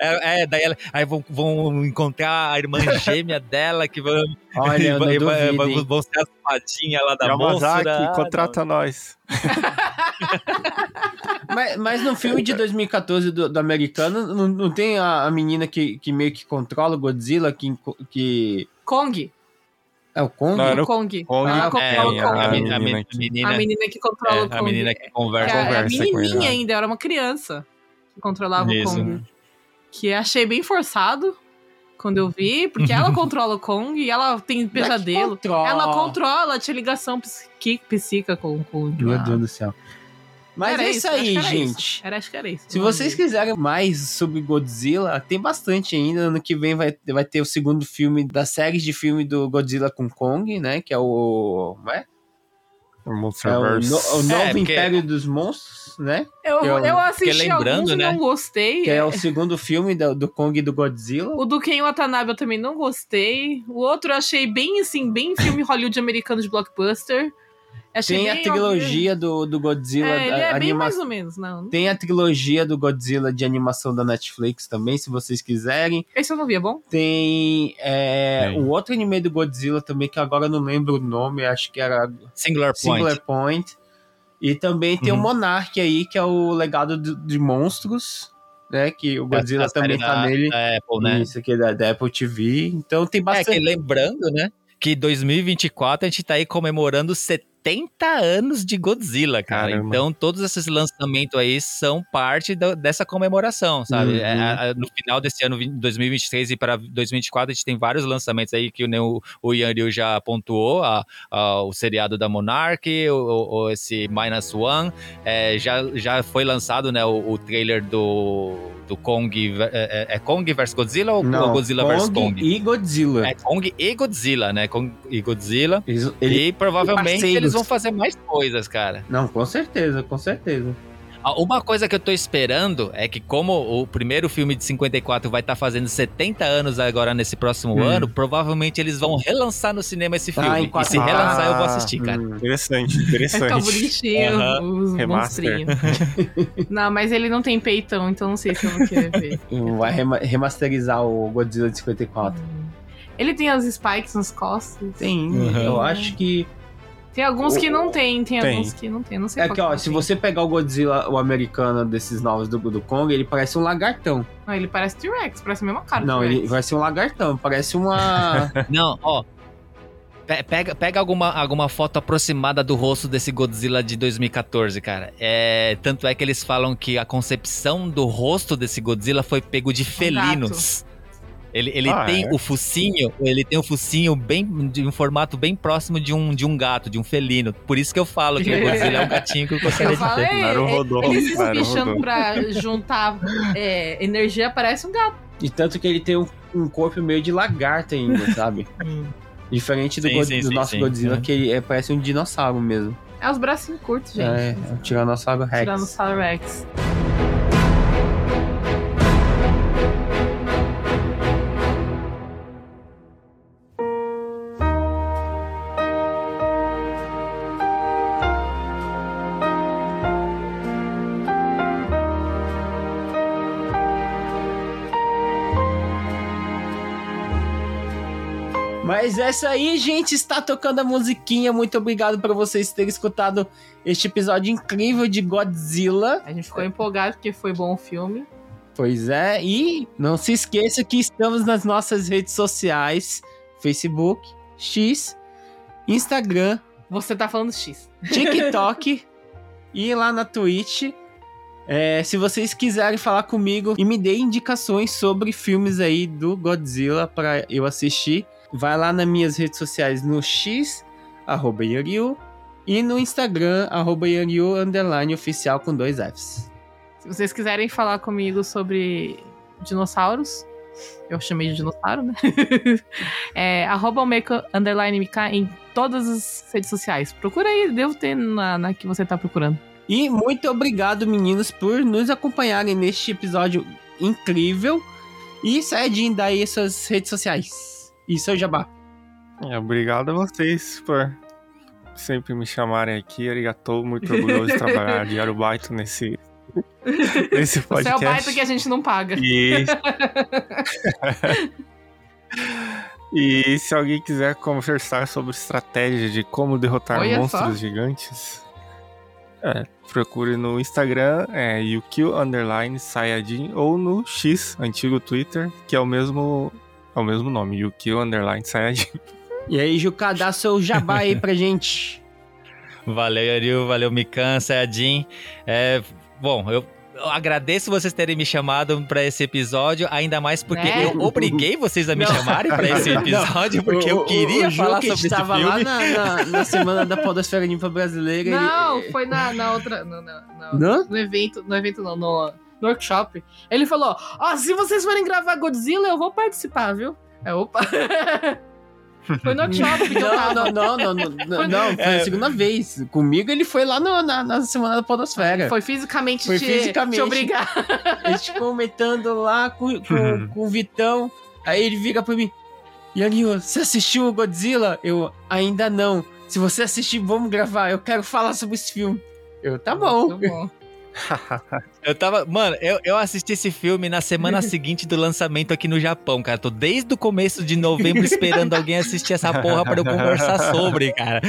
É, é, daí ela, aí vão, vão encontrar a irmã gêmea dela que vão, Olha, vai- vai- vão, ser as fadinhas lá da Yamazaki, moça. contrata nós. Mas, mas no filme de 2014 do, do americano, não, não tem a, a menina que, que meio que controla o Godzilla, que, que Kong. É o Kong? Não, era o Kong. Kong. Ah, Ela É, controla o a, Kong. a, a menina, a menina que- A menina que controla é, o a Kong. menina que Que conversa. a, a conversa com ele, menininha ainda, era uma criança que controlava Isso. o Kong. Que achei bem forçado quando eu vi, porque ela controla o Kong e ela tem pesadelo. controla. Ela controla, tinha ligação psíquica com o Kong. Meu lá. Deus do céu. Mas Era é isso aí, era gente. Isso. Era, acho que era isso. Se vocês quiserem mais sobre Godzilla, tem bastante ainda. Ano que vem vai, vai ter o segundo filme da série de filme do Godzilla com Kong, né? Que é o. Como é? O É o, no- o novo É, porque- Império dos Monstros, né? Eu, que eu- eu assisti lembrando, alguns e né? não gostei. Que é o segundo filme do, do Kong e do Godzilla. O do Ken Watanabe eu também não gostei. O outro eu achei bem, assim, bem filme Hollywood americano de blockbuster. Achei Tem a trilogia do, do Godzilla. É, ele a- é bem anima- mais ou menos, não. Tem a trilogia do Godzilla de animação da Netflix também, se vocês quiserem. Esse eu não vi, é bom? Tem é, o outro anime do Godzilla também, que agora eu não lembro o nome, acho que era Singular Point. Singular Point. E também tem o Uhum. Monarch aí, que é o legado de, de monstros, né? Que o Godzilla também tá da- nele. da Apple, né? Isso aqui é da, da Apple TV. Então tem É, que bastante. lembrando, né? Que 2024 a gente tá aí comemorando 70 anos de Godzilla, cara. Caramba. Então, todos esses lançamentos aí são parte da- dessa comemoração, sabe? Uhum. É, a- a- no final desse ano, 20- 2023 e para 2024, a gente tem vários lançamentos aí que o, o Ian Ryu já pontuou: a- o seriado da Monarch, o, o- o- esse Minus One. É, já, já foi lançado né, o, o trailer do, do Kong. É, é- é Kong vs Godzilla ou Não, Godzilla vs Kong? e Godzilla. É Kong e Godzilla, né? Kong e Godzilla. Eles- ele- e provavelmente eles vão fazer mais coisas, cara. Não, com certeza, com certeza. Ah, Uma coisa que eu tô esperando é que, como o primeiro filme de 54 vai estar fazendo 70 anos agora nesse próximo Hum. ano, provavelmente eles vão relançar no cinema esse Ah, filme. em quatro- e se relançar, eu vou Ah, assistir, cara. Hum. Interessante, interessante. bonitinho, Aham. os Remaster. monstrinhos. não, mas ele não tem peitão, então não sei se eu vou querer ver. Vai rema- remasterizar o Godzilla de 54. Ele tem as spikes nas costas. Tem, Uhum. eu acho que. Tem alguns que não tem, tem, Tem. alguns que não tem. Não sei É qual que, ó, que se tem. você pegar o Godzilla, o americano desses novos do, do Kong, ele parece um lagartão. Não, ele parece T-Rex, parece a mesma cara. Não, ele vai ser um lagartão, parece uma. Não, ó. pe- Pega, pega alguma, alguma foto aproximada do rosto desse Godzilla de 2014, cara. É, tanto é que eles falam que a concepção do rosto desse Godzilla foi pego de felinos. Ele, ele Ah, tem é? o focinho, ele tem o focinho bem de um formato bem próximo de um, de um gato, de um felino. Por isso que eu falo que o Godzilla é um gatinho que eu gostaria Eu de ter. falei, Naru rodou, ele se rodou. pra juntar é, energia, parece um gato. E tanto que ele tem um, um corpo meio de lagarta ainda, sabe? Diferente do, Sim, God- sim, do sim, nosso sim. Godzilla, Uhum. que ele é, parece um dinossauro mesmo. É os bracinhos curtos, gente. É, é o Tiranossauro Rex. Tiranossauro Rex. Mas é isso aí, gente. Está tocando a musiquinha. Muito obrigado por vocês terem escutado este episódio incrível de Godzilla. A gente ficou empolgado porque foi bom o filme. Pois é, e não se esqueça que estamos nas nossas redes sociais: Facebook, X, Instagram, Você tá falando X. TikTok e lá na Twitch. É, se vocês quiserem falar comigo e me dê indicações sobre filmes aí do Godzilla para eu assistir, vai lá nas minhas redes sociais no X, arroba Yoriu, e no Instagram, arroba Yoriu, underline oficial com dois Fs. Se vocês quiserem falar comigo sobre dinossauros, eu chamei de dinossauro, né? é arroba Almeca, underline MK em todas as redes sociais. Procura aí, devo ter na, na que você tá procurando. E muito obrigado, meninos, por nos acompanharem neste episódio incrível. E Sayajin, daí suas redes sociais. E seu jabá. É, Obrigado a vocês por sempre me chamarem aqui. Arigatou, muito orgulhoso de trabalhar de Arubaito nesse nesse Você é o podcast. baita que a gente não paga. E... e se alguém quiser conversar sobre estratégia de como derrotar Olha monstros só. gigantes, é, procure no Instagram, é Yukio Underline Sayajin, ou no X, antigo Twitter, que é o mesmo, é o mesmo nome, Yukio Underline Sayajin. E aí, Juca, dá seu jabá aí pra gente. Valeu, Yariu, valeu, Mikan, Sayajin. É, bom, eu, eu agradeço vocês terem me chamado pra esse episódio, ainda mais porque Né? eu obriguei vocês a me Não. chamarem pra esse episódio, porque eu queria falar Juca sobre esse estava filme. lá na, na, na semana da Podosfera Limpa Brasileira. ele- Não, foi na, na outra. No, no- no- Não? no evento. No evento não, no, no workshop. Ele falou: Ó, se vocês forem gravar Godzilla, eu vou participar, viu? É, opa. foi no workshop que Não, não, não, não, não, não, não, foi É. a segunda vez. Comigo ele foi lá no- na, na semana da Podosfera. Foi fisicamente, Foi te, fisicamente. te obrigar. A gente comentando lá com, com, com o Vitão. Aí ele vira pra mim: Yanil, você assistiu o Godzilla? Eu, ainda não. Se você assistir, vamos gravar. Eu quero falar sobre esse filme. Eu, tá bom. Muito bom. Eu tava. Mano, eu, eu assisti esse filme na semana seguinte do lançamento aqui no Japão, cara. Tô desde o começo de novembro esperando alguém assistir essa porra pra eu conversar sobre, cara.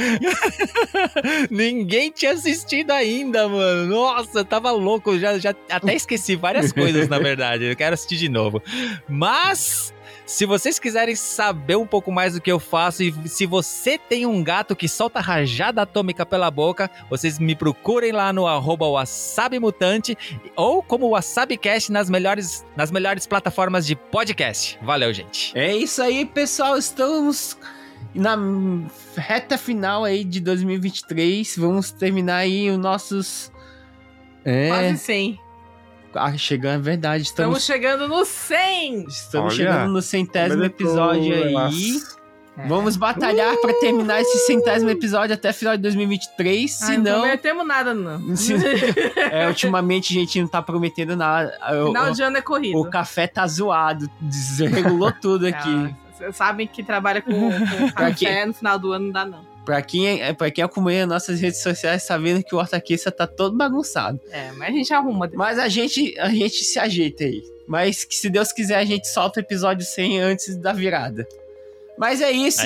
Ninguém tinha assistido ainda, mano. Nossa, eu tava louco. Já, já até esqueci várias coisas, na verdade. Eu quero assistir de novo. Mas. Se vocês quiserem saber um pouco mais do que eu faço e se você tem um gato que solta rajada atômica pela boca, vocês me procurem lá no arroba wasabimutante ou como WasabiCast nas melhores, nas melhores plataformas de podcast. Valeu, gente. É isso aí, pessoal. Estamos na reta final aí de 2023. Vamos terminar aí os nossos. É, Quase 100. Ah, chegando, é verdade. Estamos Estamos, chegando no 100! estamos Olha, chegando no centésimo episódio aí. Nossa. Vamos batalhar pra terminar esse centésimo episódio até final de 2023. Ah, Se não prometemos nada, não. Se- é, ultimamente a gente não tá prometendo nada. O- Final o, de ano é corrido. o café tá zoado, desregulou tudo aqui. Ah, Vocês sabem que trabalha com, com café no final do ano não dá, não. Pra quem, é, pra quem acompanha nossas redes sociais, tá vendo que o Hortaqueça tá todo bagunçado. É, mas a gente arruma. depois. Mas a gente, a gente se ajeita aí. Mas que se Deus quiser, a gente solta o episódio 100 antes da virada. Mas é isso.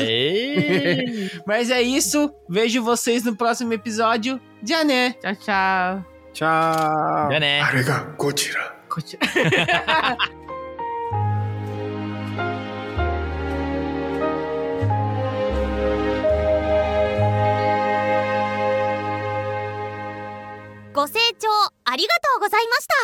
Mas é isso. Vejo vocês no próximo episódio. Jané. Tchau, tchau. Tchau. Já né? あれご清聴ありがとうございました。